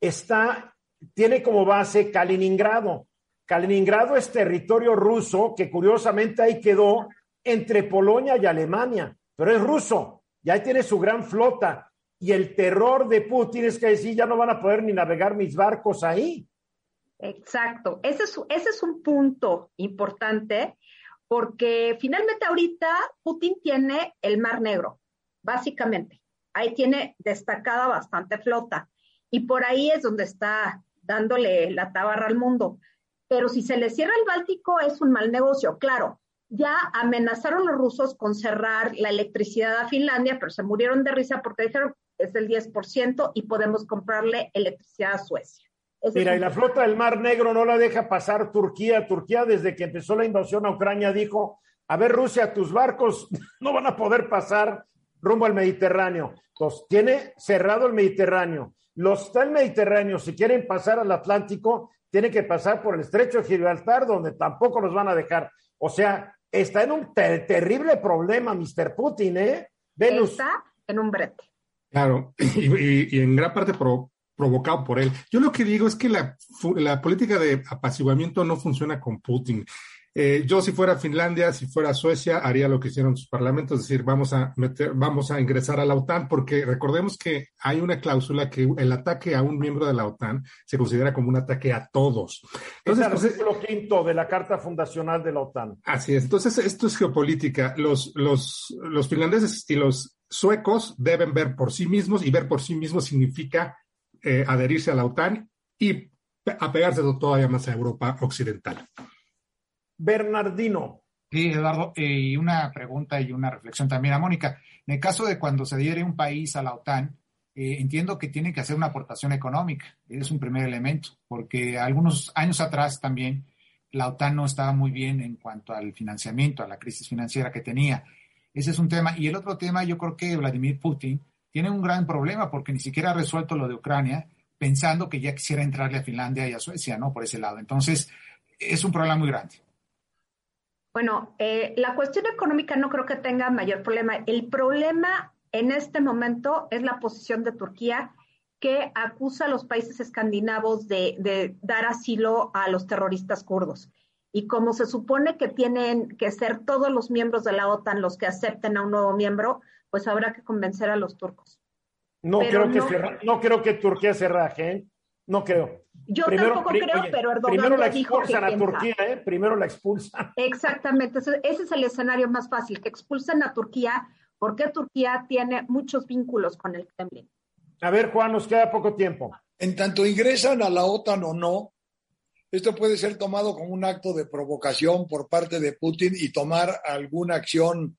está, tiene como base Kaliningrado. Kaliningrado es territorio ruso que curiosamente ahí quedó entre Polonia y Alemania, pero es ruso y ahí tiene su gran flota. Y el terror de Putin es que decir, ya no van a poder ni navegar mis barcos ahí. Exacto. Ese es, ese es un punto importante porque finalmente ahorita Putin tiene el Mar Negro, básicamente. Ahí tiene destacada bastante flota y por ahí es donde está dándole la tabarra al mundo. Pero si se le cierra el Báltico es un mal negocio. Claro, ya amenazaron los rusos con cerrar la electricidad a Finlandia, pero se murieron de risa porque dijeron es del 10% y podemos comprarle electricidad a Suecia. Ese Mira, y la flota del Mar Negro no la deja pasar Turquía. Turquía, desde que empezó la invasión a Ucrania, dijo: A ver, Rusia, tus barcos [LAUGHS] no van a poder pasar rumbo al Mediterráneo. Entonces, tiene cerrado el Mediterráneo. Los del Mediterráneo, si quieren pasar al Atlántico, tienen que pasar por el estrecho de Gibraltar, donde tampoco los van a dejar. O sea, está en un ter- terrible problema, Mr. Putin, ¿eh? Venus. Está en un brete. Claro, y, y- y en gran parte pro- provocado por él. Yo lo que digo es que la política de apaciguamiento no funciona con Putin. Eh, yo si fuera Finlandia, si fuera Suecia, haría lo que hicieron sus parlamentos, es decir, vamos a meter, vamos a ingresar a la OTAN, porque recordemos que hay una cláusula que el ataque a un miembro de la OTAN se considera como un ataque a todos. Es Entonces, el pues, artículo quinto de la Carta Fundacional de la OTAN. Así es. Entonces, esto es geopolítica. Los, los, los finlandeses y los suecos deben ver por sí mismos y ver por sí mismos significa eh, adherirse a la OTAN y pe- apegarse todavía más a Europa Occidental. Bernardino. Sí, Eduardo, eh, y una pregunta y una reflexión también a Mónica. En el caso de cuando se adhiere un país a la OTAN, eh, entiendo que tiene que hacer una aportación económica. Es un primer elemento, porque algunos años atrás también la OTAN no estaba muy bien en cuanto al financiamiento, a la crisis financiera que tenía. Ese es un tema. Y el otro tema, yo creo que Vladimir Putin tiene un gran problema porque ni siquiera ha resuelto lo de Ucrania, pensando que ya quisiera entrarle a Finlandia y a Suecia, ¿no? Por ese lado. Entonces, es un problema muy grande. Bueno, eh, la cuestión económica no creo que tenga mayor problema. El problema en este momento es la posición de Turquía que acusa a los países escandinavos de, de dar asilo a los terroristas kurdos. Y como se supone que tienen que ser todos los miembros de la OTAN los que acepten a un nuevo miembro, pues habrá que convencer a los turcos. No Pero creo que se no creo que Turquía se raje, ¿eh? No creo. Yo Primero- tampoco creo, oye, pero Erdogan Primero la dijo que expulsan a. Turquía, ¿eh? Primero la expulsan. [LAUGHS] Exactamente, ese, ese es el escenario más fácil, que expulsen a Turquía, porque Turquía tiene muchos vínculos con el Kremlin. A ver, Juan, nos queda poco tiempo. En tanto ingresan a la OTAN o no, esto puede ser tomado como un acto de provocación por parte de Putin y tomar alguna acción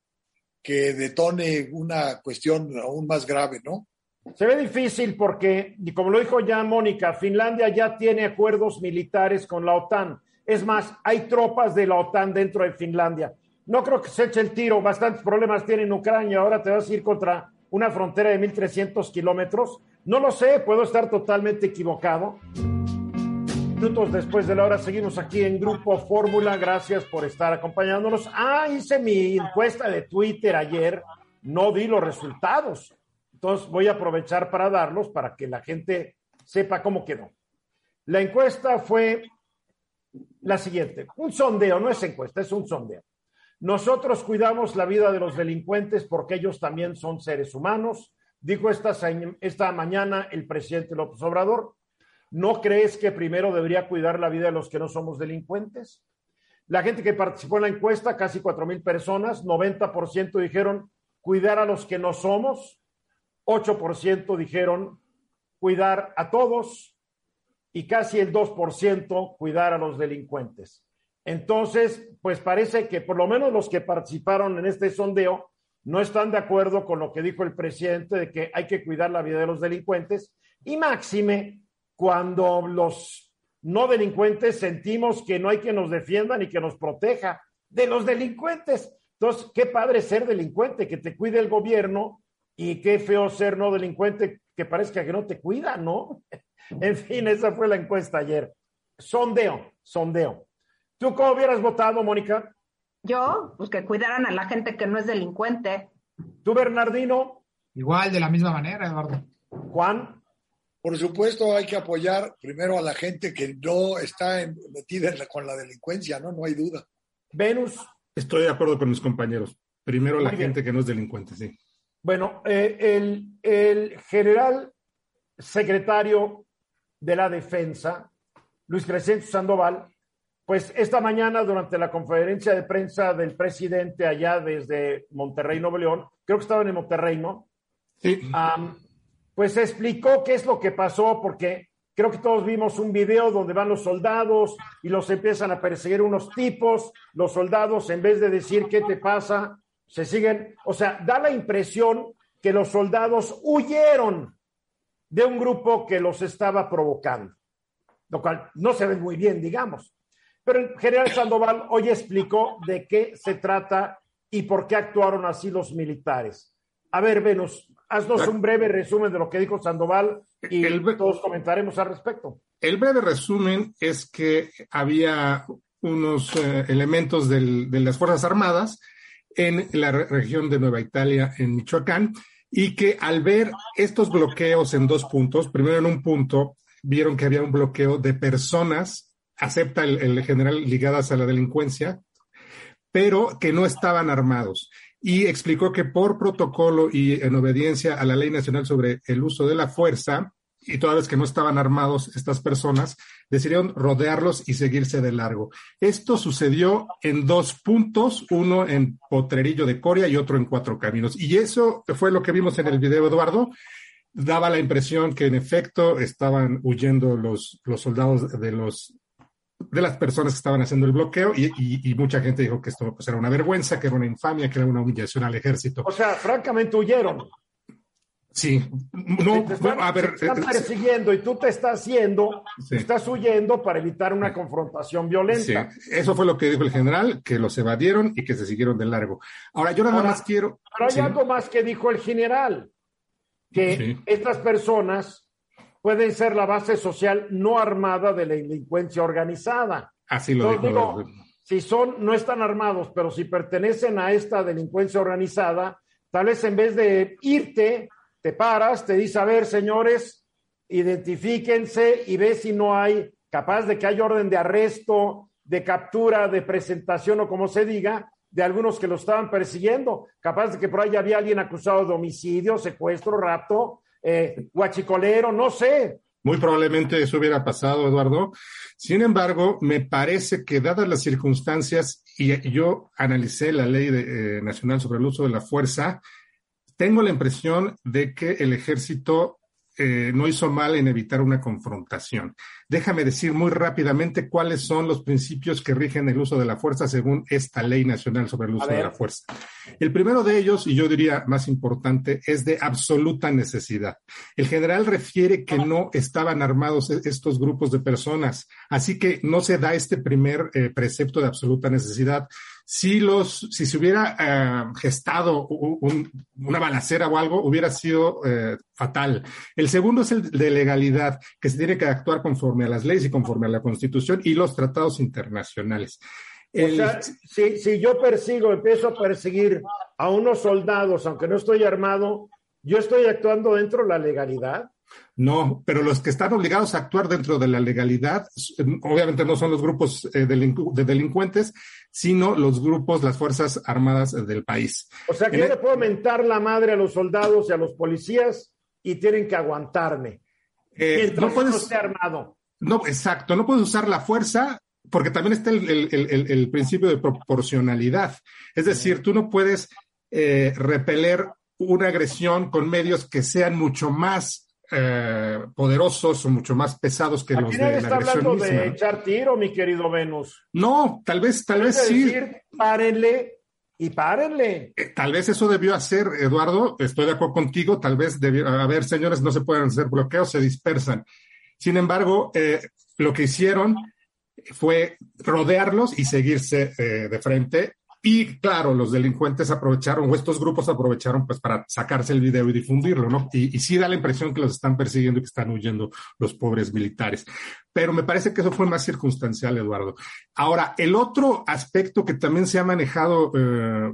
que detone una cuestión aún más grave, ¿no? Se ve difícil porque, y como lo dijo ya Mónica, Finlandia ya tiene acuerdos militares con la OTAN. Es más, hay tropas de la OTAN dentro de Finlandia. No creo que se eche el tiro, bastantes problemas tiene en Ucrania, ahora te vas a ir contra una frontera de 1.300 kilómetros. No lo sé, puedo estar totalmente equivocado. Minutos después de la hora seguimos aquí en Grupo Fórmula. Gracias por estar acompañándonos. Ah, hice mi encuesta de Twitter ayer, no di los resultados. Entonces voy a aprovechar para darlos para que la gente sepa cómo quedó. La encuesta fue la siguiente, un sondeo, no es encuesta, es un sondeo. Nosotros cuidamos la vida de los delincuentes porque ellos también son seres humanos, dijo esta, esta mañana el presidente López Obrador. ¿No crees que primero debería cuidar la vida de los que no somos delincuentes? La gente que participó en la encuesta, casi cuatro mil personas, 90% dijeron cuidar a los que no somos, 8% dijeron cuidar a todos y casi el 2% cuidar a los delincuentes. Entonces, pues parece que por lo menos los que participaron en este sondeo no están de acuerdo con lo que dijo el presidente de que hay que cuidar la vida de los delincuentes y máxime cuando los no delincuentes sentimos que no hay que nos defienda ni que nos proteja de los delincuentes. Entonces, qué padre ser delincuente, que te cuide el gobierno y qué feo ser no delincuente que parezca que no te cuida, ¿no? [LAUGHS] en fin, esa fue la encuesta ayer. Sondeo, sondeo. ¿Tú cómo hubieras votado, Mónica? Yo, pues que cuidaran a la gente que no es delincuente. ¿Tú, Bernardino? Igual, de la misma manera, Eduardo. Juan. Por supuesto, hay que apoyar primero a la gente que no está metida con la delincuencia, ¿no? No hay duda. Venus. Estoy de acuerdo con mis compañeros. Primero la gente que no es delincuente, sí. Bueno, eh, el, el general secretario de la Defensa, Luis Crescencio Sandoval, pues esta mañana durante la conferencia de prensa del presidente allá desde Monterrey, Nuevo León, creo que estaba en Monterrey, ¿no? Sí. pues explicó qué es lo que pasó, porque creo que todos vimos un video donde van los soldados y los empiezan a perseguir unos tipos, los soldados en vez de decir qué te pasa, se siguen, o sea, da la impresión que los soldados huyeron de un grupo que los estaba provocando, lo cual no se ve muy bien, digamos. Pero el general Sandoval hoy explicó de qué se trata y por qué actuaron así los militares. A ver, Venus, haznos un breve resumen de lo que dijo Sandoval y todos comentaremos al respecto. El breve resumen es que había unos eh, elementos de las Fuerzas Armadas en la región de Nueva Italia, en Michoacán, y que al ver estos bloqueos en dos puntos, primero en un punto vieron que había un bloqueo de personas, acepta el, general ligadas a la delincuencia, pero que no estaban armados. Y explicó que por protocolo y en obediencia a la ley nacional sobre el uso de la fuerza, y toda vez que no estaban armados estas personas, decidieron rodearlos y seguirse de largo. Esto sucedió en dos puntos, uno en Potrerillo de Coria y otro en Cuatro Caminos. Y eso fue lo que vimos en el video, Eduardo. Daba la impresión que en efecto estaban huyendo los, los soldados de los de las personas que estaban haciendo el bloqueo y, mucha gente dijo que esto pues, era una vergüenza, que era una infamia, que era una humillación al ejército. O sea, francamente huyeron. Sí, no, están, a ver. están eh, persiguiendo y tú te estás haciendo, estás huyendo para evitar una confrontación violenta. Sí, eso fue lo que dijo el general, que los evadieron y que se siguieron de largo. Ahora, yo nada más quiero. Pero hay algo más que dijo el general, que estas personas pueden ser la base social no armada de la delincuencia organizada. Así lo dijo. si son, no están armados, pero si pertenecen a esta delincuencia organizada, tal vez en vez de irte te paras, te dice, a ver, señores, identifíquense y ve si no hay, capaz de que hay orden de arresto, de captura, de presentación o como se diga, de algunos que lo estaban persiguiendo, capaz de que por ahí había alguien acusado de homicidio, secuestro, rapto, eh, guachicolero, no sé. Muy probablemente eso hubiera pasado, Eduardo. Sin embargo, me parece que dadas las circunstancias, y yo analicé la ley de, eh, nacional sobre el uso de la fuerza, tengo la impresión de que el ejército eh, no hizo mal en evitar una confrontación. Déjame decir muy rápidamente cuáles son los principios que rigen el uso de la fuerza según esta ley nacional sobre el uso de la fuerza. El primero de ellos, y yo diría más importante, es de absoluta necesidad. El general refiere que no estaban armados e-, estos grupos de personas, así que no se da este primer eh, precepto de absoluta necesidad si los, si se hubiera eh, gestado una balacera o algo, hubiera sido eh, fatal. El segundo es el de legalidad, que se tiene que actuar conforme a las leyes y conforme a la Constitución y los tratados internacionales. O sea, si, si yo persigo, empiezo a perseguir a unos soldados, aunque no estoy armado, yo estoy actuando dentro de la legalidad. No, pero los que están obligados a actuar dentro de la legalidad, obviamente no son los grupos eh, de delincuentes, sino los grupos, las Fuerzas Armadas del país. O sea que yo le puedo mentar la madre a los soldados y a los policías y tienen que aguantarme. Eh, no puedes, estar armado. No, exacto, no puedes usar la fuerza porque también está el, principio de proporcionalidad. Es decir, tú no puedes eh, repeler una agresión con medios que sean mucho más eh, poderosos o mucho más pesados que los de la está hablando de echar tiro, mi querido Venus. No, tal vez, tal vez sí. Decir, párenle y párenle. Eh, tal vez eso debió hacer, Eduardo. Estoy de acuerdo contigo. Tal vez debió, a ver, señores, no se pueden hacer bloqueos, se dispersan. Sin embargo, eh, lo que hicieron fue rodearlos y seguirse de frente y claro, los delincuentes aprovecharon, o estos grupos aprovecharon pues para sacarse el video y difundirlo, ¿no? Y, sí da la impresión que los están persiguiendo y que están huyendo los pobres militares. Pero me parece que eso fue más circunstancial, Eduardo. Ahora, el otro aspecto que también se ha manejado, eh,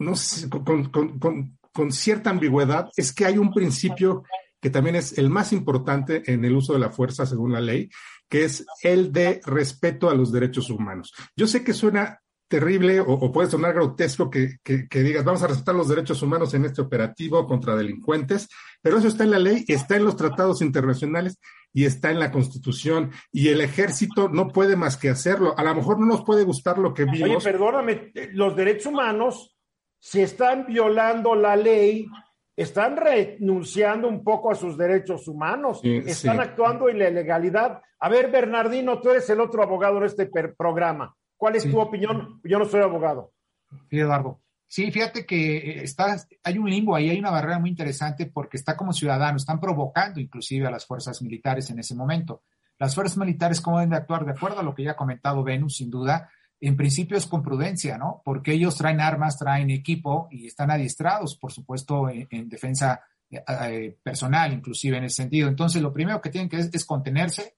no sé, con, con cierta ambigüedad, es que hay un principio que también es el más importante en el uso de la fuerza según la ley, que es el de respeto a los derechos humanos. Yo sé que suena terrible o, puede sonar grotesco que, que, digas, vamos a respetar los derechos humanos en este operativo contra delincuentes, pero eso está en la ley, está en los tratados internacionales y está en la Constitución y el ejército no puede más que hacerlo. A lo mejor no nos puede gustar lo que vimos. Oye, perdóname, los derechos humanos, si están violando la ley, están renunciando un poco a sus derechos humanos, están actuando en la ilegalidad. A ver, Bernardino, tú eres el otro abogado de este programa. ¿Cuál es tu opinión? Yo no soy abogado. Sí, Eduardo. Sí, fíjate que eh, está, hay un limbo ahí, hay una barrera muy interesante porque está como ciudadano, están provocando inclusive a las fuerzas militares en ese momento. Las fuerzas militares, ¿cómo deben de actuar? De acuerdo a lo que ya ha comentado Venus, sin duda, en principio es con prudencia, ¿no? Porque ellos traen armas, traen equipo y están adiestrados, por supuesto, en, defensa eh, eh, personal, inclusive en ese sentido. Entonces, lo primero que tienen que es, es contenerse,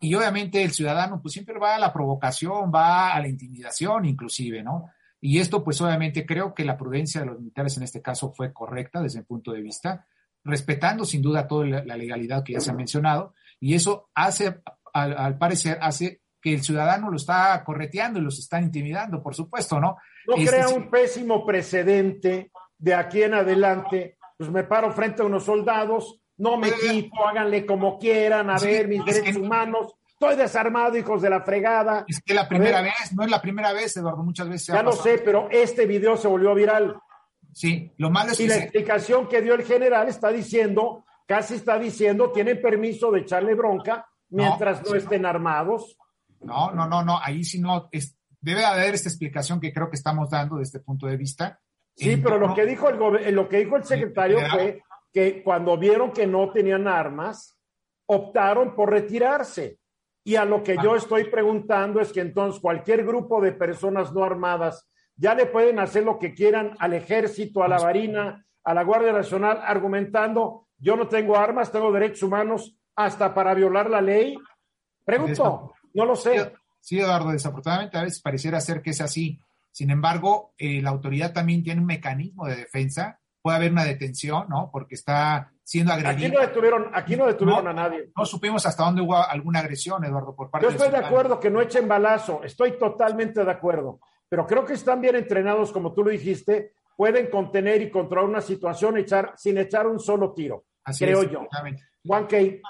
y obviamente el ciudadano pues siempre va a la provocación, va a la intimidación inclusive, ¿no? Y esto pues obviamente creo que la prudencia de los militares en este caso fue correcta desde mi punto de vista, respetando sin duda toda la, legalidad que ya se ha mencionado, y eso hace, al, parecer, hace que el ciudadano lo está correteando y los están intimidando, por supuesto, ¿no? No este crea un pésimo precedente de aquí en adelante, pues me paro frente a unos soldados, no me quito, háganle como quieran, a ver mis derechos humanos. Estoy desarmado, hijos de la fregada. Es que la primera vez, no es la primera vez, Eduardo, muchas veces. Ya lo sé, pero este video se volvió viral. Sí, lo malo es y la explicación que dio el general está diciendo, casi está diciendo, tienen permiso de echarle bronca mientras no, estén armados. No, no, no, no, ahí sí no, es, debe haber esta explicación que creo que estamos dando desde este punto de vista. Sí, pero lo que dijo el, lo que dijo el secretario fue que cuando vieron que no tenían armas, optaron por retirarse. Y a lo que yo estoy preguntando es que entonces cualquier grupo de personas no armadas ya le pueden hacer lo que quieran al ejército, a la Marina, a la Guardia Nacional, argumentando, yo no tengo armas, tengo derechos humanos hasta para violar la ley. Pregunto, no lo sé. Sí, Eduardo, desafortunadamente a veces pareciera ser que es así. Sin embargo, eh, la autoridad también tiene un mecanismo de defensa puede haber una detención, ¿no? Porque está siendo agredido. Aquí no detuvieron, aquí no detuvieron a nadie. No supimos hasta dónde hubo alguna agresión, Eduardo, por parte Yo estoy de, acuerdo que no echen balazo, estoy totalmente de acuerdo, pero creo que están bien entrenados, como tú lo dijiste, pueden contener y controlar una situación echar, sin echar un solo tiro, Así creo yo. Juan Key.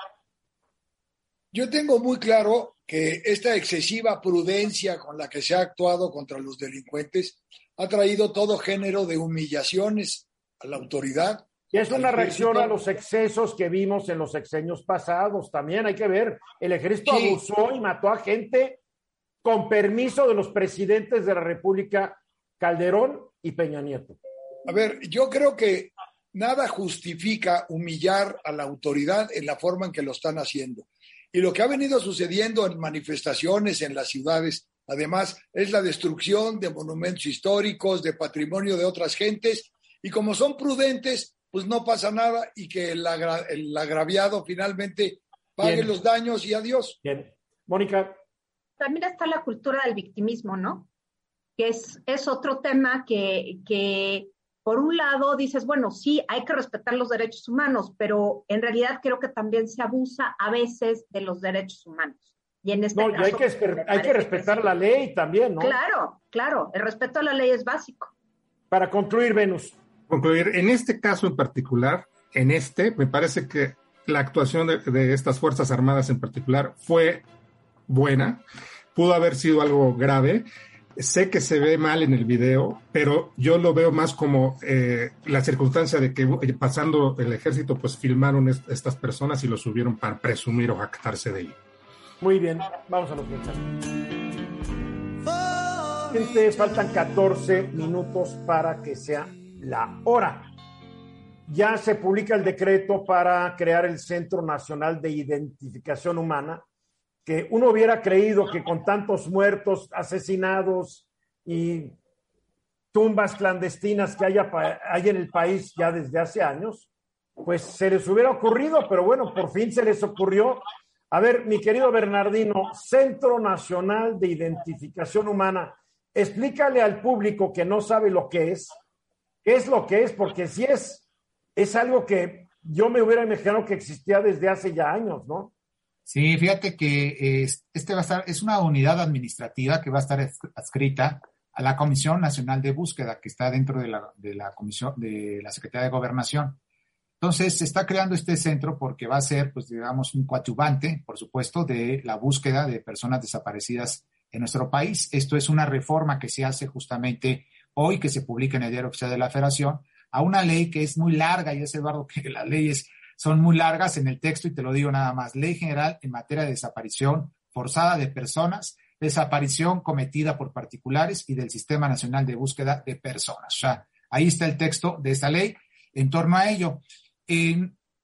Yo tengo muy claro que esta excesiva prudencia con la que se ha actuado contra los delincuentes ha traído todo género de humillaciones a la autoridad Y es una reacción a los excesos que vimos en los exenios pasados. También hay que ver, el ejército abusó y mató a gente con permiso de los presidentes de la República, Calderón y Peña Nieto. A ver, yo creo que nada justifica humillar a la autoridad en la forma en que lo están haciendo. Y lo que ha venido sucediendo en manifestaciones en las ciudades, además, es la destrucción de monumentos históricos, de patrimonio de otras gentes, y como son prudentes, pues no pasa nada y que el, agraviado finalmente pague los daños y adiós. Bien. Mónica. También está la cultura del victimismo, ¿no? Que es, es otro tema que, que por un lado dices, bueno, sí, hay que respetar los derechos humanos, pero en realidad creo que también se abusa a veces de los derechos humanos. Y en este caso, hay que, hay que respetar la ley también, ¿no? Claro, claro, el respeto a la ley es básico. Para concluir, Venus. Concluir, en este caso en particular, en este, me parece que la actuación de, estas Fuerzas Armadas en particular fue buena, pudo haber sido algo grave, Sé que se ve mal en el video, pero yo lo veo más como eh, la circunstancia de que eh, pasando el ejército, pues filmaron estas personas y lo subieron para presumir o jactarse de ello. Muy bien, vamos a los mensajes. Gente, faltan 14 minutos para que sea la hora. Ya se publica el decreto para crear el Centro Nacional de Identificación Humana que uno hubiera creído que con tantos muertos, asesinados y tumbas clandestinas que haya, hay en el país ya desde hace años, pues se les hubiera ocurrido, pero bueno, por fin se les ocurrió. A ver, mi querido Bernardino, Centro Nacional de Identificación Humana, explícale al público que no sabe lo que es, es lo que es, porque si es, es algo que yo me hubiera imaginado que existía desde hace ya años, ¿no? Sí, fíjate que este va a estar, es una unidad administrativa que va a estar adscrita a la Comisión Nacional de Búsqueda, que está dentro de la, de la Comisión de la Secretaría de Gobernación. Entonces, se está creando este centro porque va a ser, pues, digamos, un coadyuvante, por supuesto, de la búsqueda de personas desaparecidas en nuestro país. Esto es una reforma que se hace justamente hoy, que se publica en el Diario Oficial de la Federación, a una ley que es muy larga, y es, Eduardo, que las leyes son muy largas en el texto y te lo digo nada más. Ley General en materia de desaparición forzada de personas, desaparición cometida por particulares y del Sistema Nacional de Búsqueda de Personas. O sea, ahí está el texto de esta ley en torno a ello.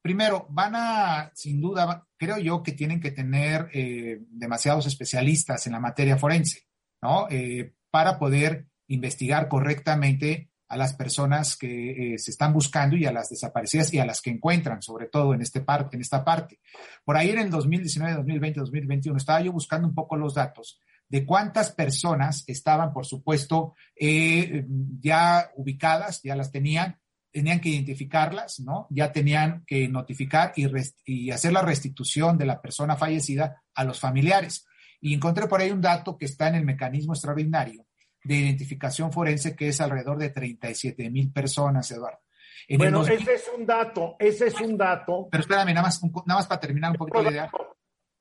primero, van a, sin duda, creo yo que tienen que tener eh, demasiados especialistas en la materia forense, ¿no? Eh, para poder investigar correctamente a las personas que eh, se están buscando y a las desaparecidas y a las que encuentran, sobre todo en, este parte, en esta parte. Por ahí en el 2019, 2020, 2021 estaba yo buscando un poco los datos de cuántas personas estaban, por supuesto, eh, ya ubicadas, ya las tenían, tenían que identificarlas, ¿no? Ya tenían que notificar y, y hacer la restitución de la persona fallecida a los familiares. Y encontré por ahí un dato que está en el mecanismo extraordinario de identificación forense, que es alrededor de 37 mil personas, Eduardo. bueno, ese es un dato, ese es un dato. Pero espérame, nada más, nada más para terminar un poquito la idea.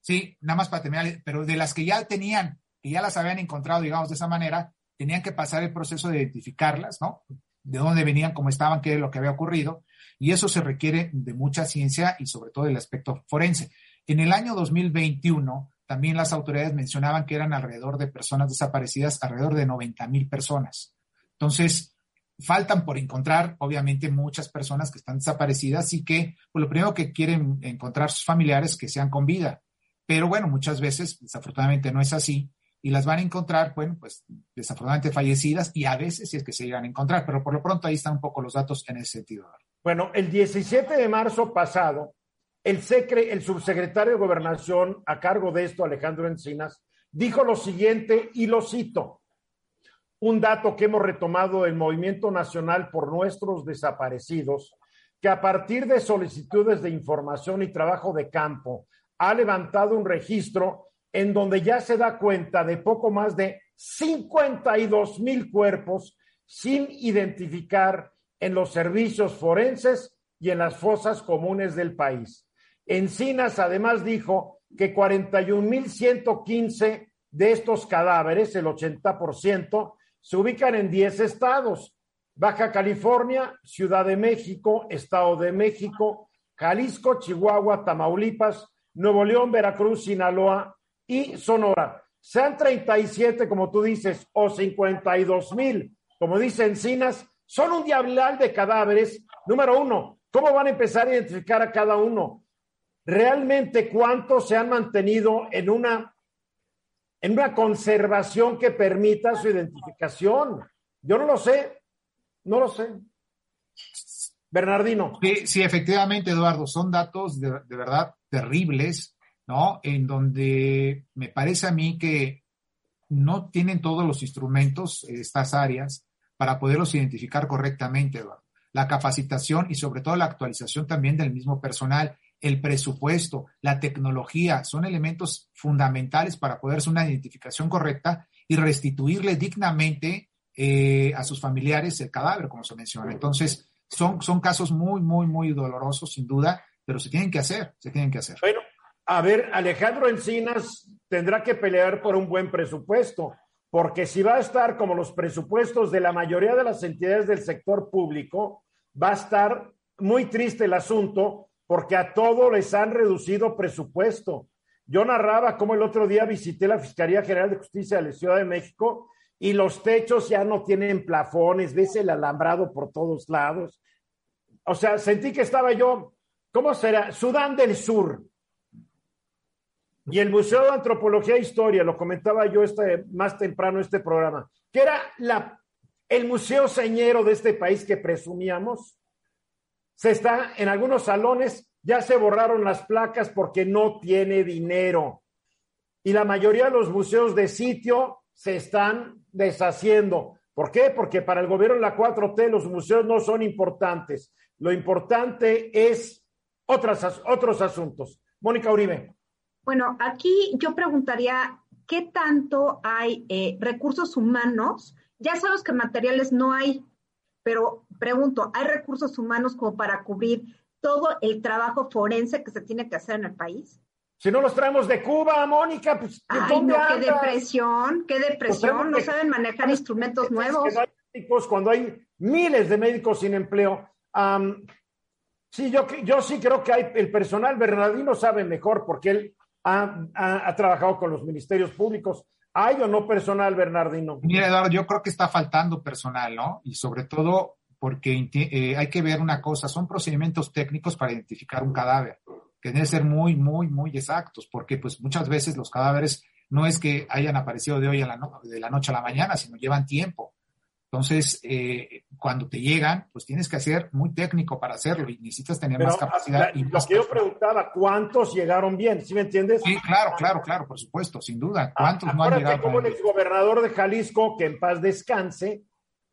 Sí, nada más para terminar, pero de las que ya tenían, que ya las habían encontrado, digamos, de esa manera, tenían que pasar el proceso de identificarlas, ¿no? De dónde venían, cómo estaban, qué es lo que había ocurrido. Y eso se requiere de mucha ciencia y sobre todo del aspecto forense. En el año 2021, también las autoridades mencionaban que eran alrededor de personas desaparecidas, alrededor de 90 mil personas. Entonces, faltan por encontrar, obviamente, muchas personas que están desaparecidas y que pues, lo primero que quieren encontrar sus familiares que sean con vida. Pero bueno, muchas veces, desafortunadamente, no es así y las van a encontrar, bueno, pues desafortunadamente fallecidas y a veces si es que se llegan a encontrar, pero por lo pronto ahí están un poco los datos en ese sentido. Bueno, el 17 de marzo pasado, el, secre, el subsecretario de Gobernación a cargo de esto, Alejandro Encinas, dijo lo siguiente y lo cito. Un dato que hemos retomado del Movimiento Nacional por nuestros desaparecidos, que a partir de solicitudes de información y trabajo de campo ha levantado un registro en donde ya se da cuenta de poco más de 52 mil cuerpos sin identificar en los servicios forenses y en las fosas comunes del país. Encinas además dijo que 41.115 de estos cadáveres, el 80%, se ubican en 10 estados, Baja California, Ciudad de México, Estado de México, Jalisco, Chihuahua, Tamaulipas, Nuevo León, Veracruz, Sinaloa y Sonora. Sean 37, como tú dices, o 52 mil, como dice Encinas, son un diablal de cadáveres. Número uno, ¿cómo van a empezar a identificar a cada uno? ¿Realmente cuántos se han mantenido en una, en una conservación que permita su identificación? Yo no lo sé, no lo sé. Bernardino. Sí, sí, efectivamente, Eduardo, son datos de, de, verdad terribles, ¿no? En donde me parece a mí que no tienen todos los instrumentos, estas áreas, para poderlos identificar correctamente, Eduardo. La capacitación y sobre todo la actualización también del mismo personal, el presupuesto, la tecnología, son elementos fundamentales para poder hacer una identificación correcta y restituirle dignamente eh, a sus familiares el cadáver, como se menciona. Entonces, son, son casos muy, muy, muy dolorosos, sin duda, pero se tienen que hacer, se tienen que hacer. Bueno, a ver, Alejandro Encinas tendrá que pelear por un buen presupuesto, porque si va a estar como los presupuestos de la mayoría de las entidades del sector público, va a estar muy triste el asunto, porque a todo les han reducido presupuesto. Yo narraba cómo el otro día visité la Fiscalía General de Justicia de la Ciudad de México y los techos ya no tienen plafones, ves el alambrado por todos lados. O sea, sentí que estaba yo, ¿cómo será? Sudán del Sur. Y el Museo de Antropología e Historia, lo comentaba yo este, más temprano este programa, que era la, el museo señero de este país que presumíamos. Se está en algunos salones, ya se borraron las placas porque no tiene dinero. Y la mayoría de los museos de sitio se están deshaciendo. ¿Por qué? Porque para el gobierno de la 4T los museos no son importantes. Lo importante es otros asuntos. Mónica Uribe. Bueno, aquí yo preguntaría, ¿qué tanto hay eh, recursos humanos? Ya sabemos que materiales no hay, pero pregunto, ¿hay recursos humanos como para cubrir todo el trabajo forense que se tiene que hacer en el país? Si no los traemos de Cuba, Mónica, pues Ay, no, qué depresión, qué depresión, no saben manejar instrumentos nuevos. Que no hay médicos, cuando hay miles de médicos sin empleo. Um, sí, yo, yo sí creo que hay, el personal Bernardino sabe mejor porque él ha, ha, ha, trabajado con los ministerios públicos. ¿Hay o no personal, Bernardino? Mira, Eduardo, yo creo que está faltando personal, ¿no? Y sobre todo porque eh, hay que ver una cosa, son procedimientos técnicos para identificar un cadáver que deben ser muy, muy, muy exactos, porque pues muchas veces los cadáveres no es que hayan aparecido de hoy a la, no de la noche a la mañana, sino llevan tiempo. Entonces, eh, cuando te llegan, pues tienes que ser muy técnico para hacerlo y necesitas tener Pero, más capacidad. La, y lo más que yo preguntaba, ¿cuántos llegaron bien? ¿Sí me entiendes? Sí, claro, claro, claro, por supuesto, sin duda. ¿Cuántos ah, no han llegado? como el exgobernador de Jalisco, que en paz descanse,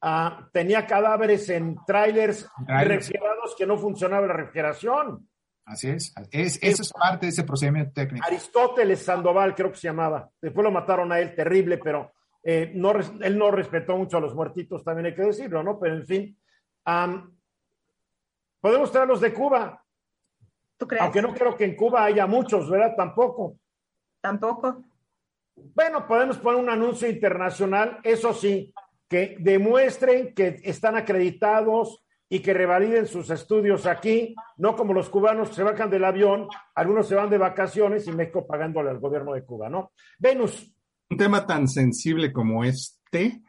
ah, tenía cadáveres en trailers refrigerados que no funcionaba la refrigeración. Así es. es. Eso es parte de ese procedimiento técnico. Aristóteles Sandoval, creo que se llamaba. Después lo mataron a él, terrible, pero eh, no, él no respetó mucho a los muertitos, también hay que decirlo, ¿no? Pero en fin. Um, podemos traerlos de Cuba. ¿Tú crees? Aunque no creo que en Cuba haya muchos, ¿verdad? Tampoco. Tampoco. Bueno, podemos poner un anuncio internacional, eso sí, que demuestren que están acreditados y que revaliden sus estudios aquí, no como los cubanos se bajan del avión, algunos se van de vacaciones y México pagándole al gobierno de Cuba, ¿no? Venus. Un tema tan sensible como este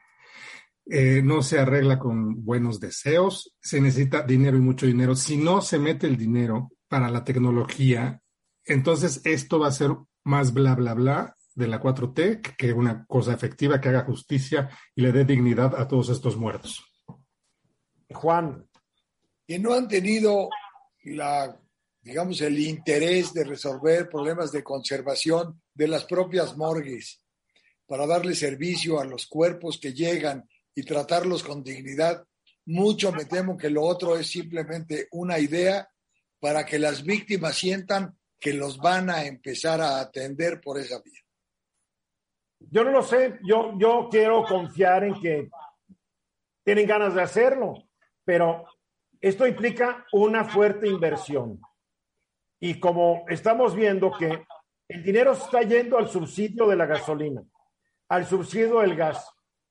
eh, no se arregla con buenos deseos, se necesita dinero y mucho dinero. Si no se mete el dinero para la tecnología, entonces esto va a ser más bla, bla, bla de la 4T que una cosa efectiva que haga justicia y le dé dignidad a todos estos muertos. Juan, que no han tenido la, digamos, el interés de resolver problemas de conservación de las propias morgues para darle servicio a los cuerpos que llegan y tratarlos con dignidad. Mucho me temo que lo otro es simplemente una idea para que las víctimas sientan que los van a empezar a atender por esa vía. Yo no lo sé, yo, yo quiero confiar en que tienen ganas de hacerlo, pero esto implica una fuerte inversión. Y como estamos viendo que el dinero está yendo al subsidio de la gasolina, al subsidio del gas,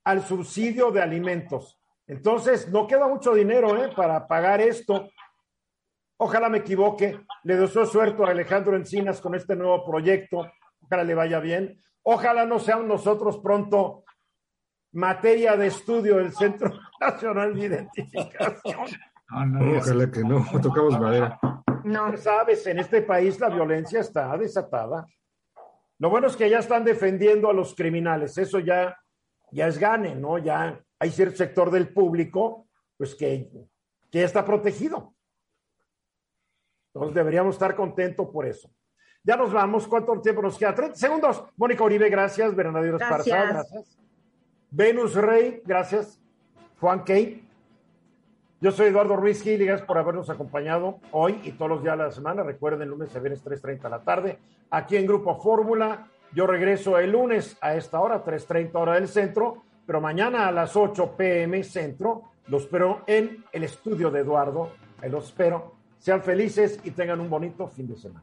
al subsidio de alimentos. Entonces, no queda mucho dinero ¿eh? para pagar esto. Ojalá me equivoque. Le deseo suerte a Alejandro Encinas con este nuevo proyecto. Ojalá le vaya bien. Ojalá no sean nosotros pronto materia de estudio del Centro [LAUGHS] Nacional de Identificación. [LAUGHS] Ojalá que no, tocamos madera. No. Sabes, en este país la violencia está desatada. Lo bueno es que ya están defendiendo a los criminales. Eso ya, ya es gane, ¿no? Ya hay cierto sector del público, pues que, que está protegido. Entonces deberíamos estar contentos por eso. Ya nos vamos. ¿Cuánto tiempo nos queda? 30 segundos. Mónica Uribe, gracias. Bernardino Esparza, Gracias. gracias. Venus Rey, gracias. Juan Key. Yo soy Eduardo Ruiz Gil y gracias por habernos acompañado hoy y todos los días de la semana. Recuerden, lunes a viernes 3.30 de la tarde, aquí en Grupo Fórmula. Yo regreso el lunes a esta hora, 3.30 hora del centro, pero mañana a las 8 pm centro. Los espero en el estudio de Eduardo. Ahí los espero. Sean felices y tengan un bonito fin de semana.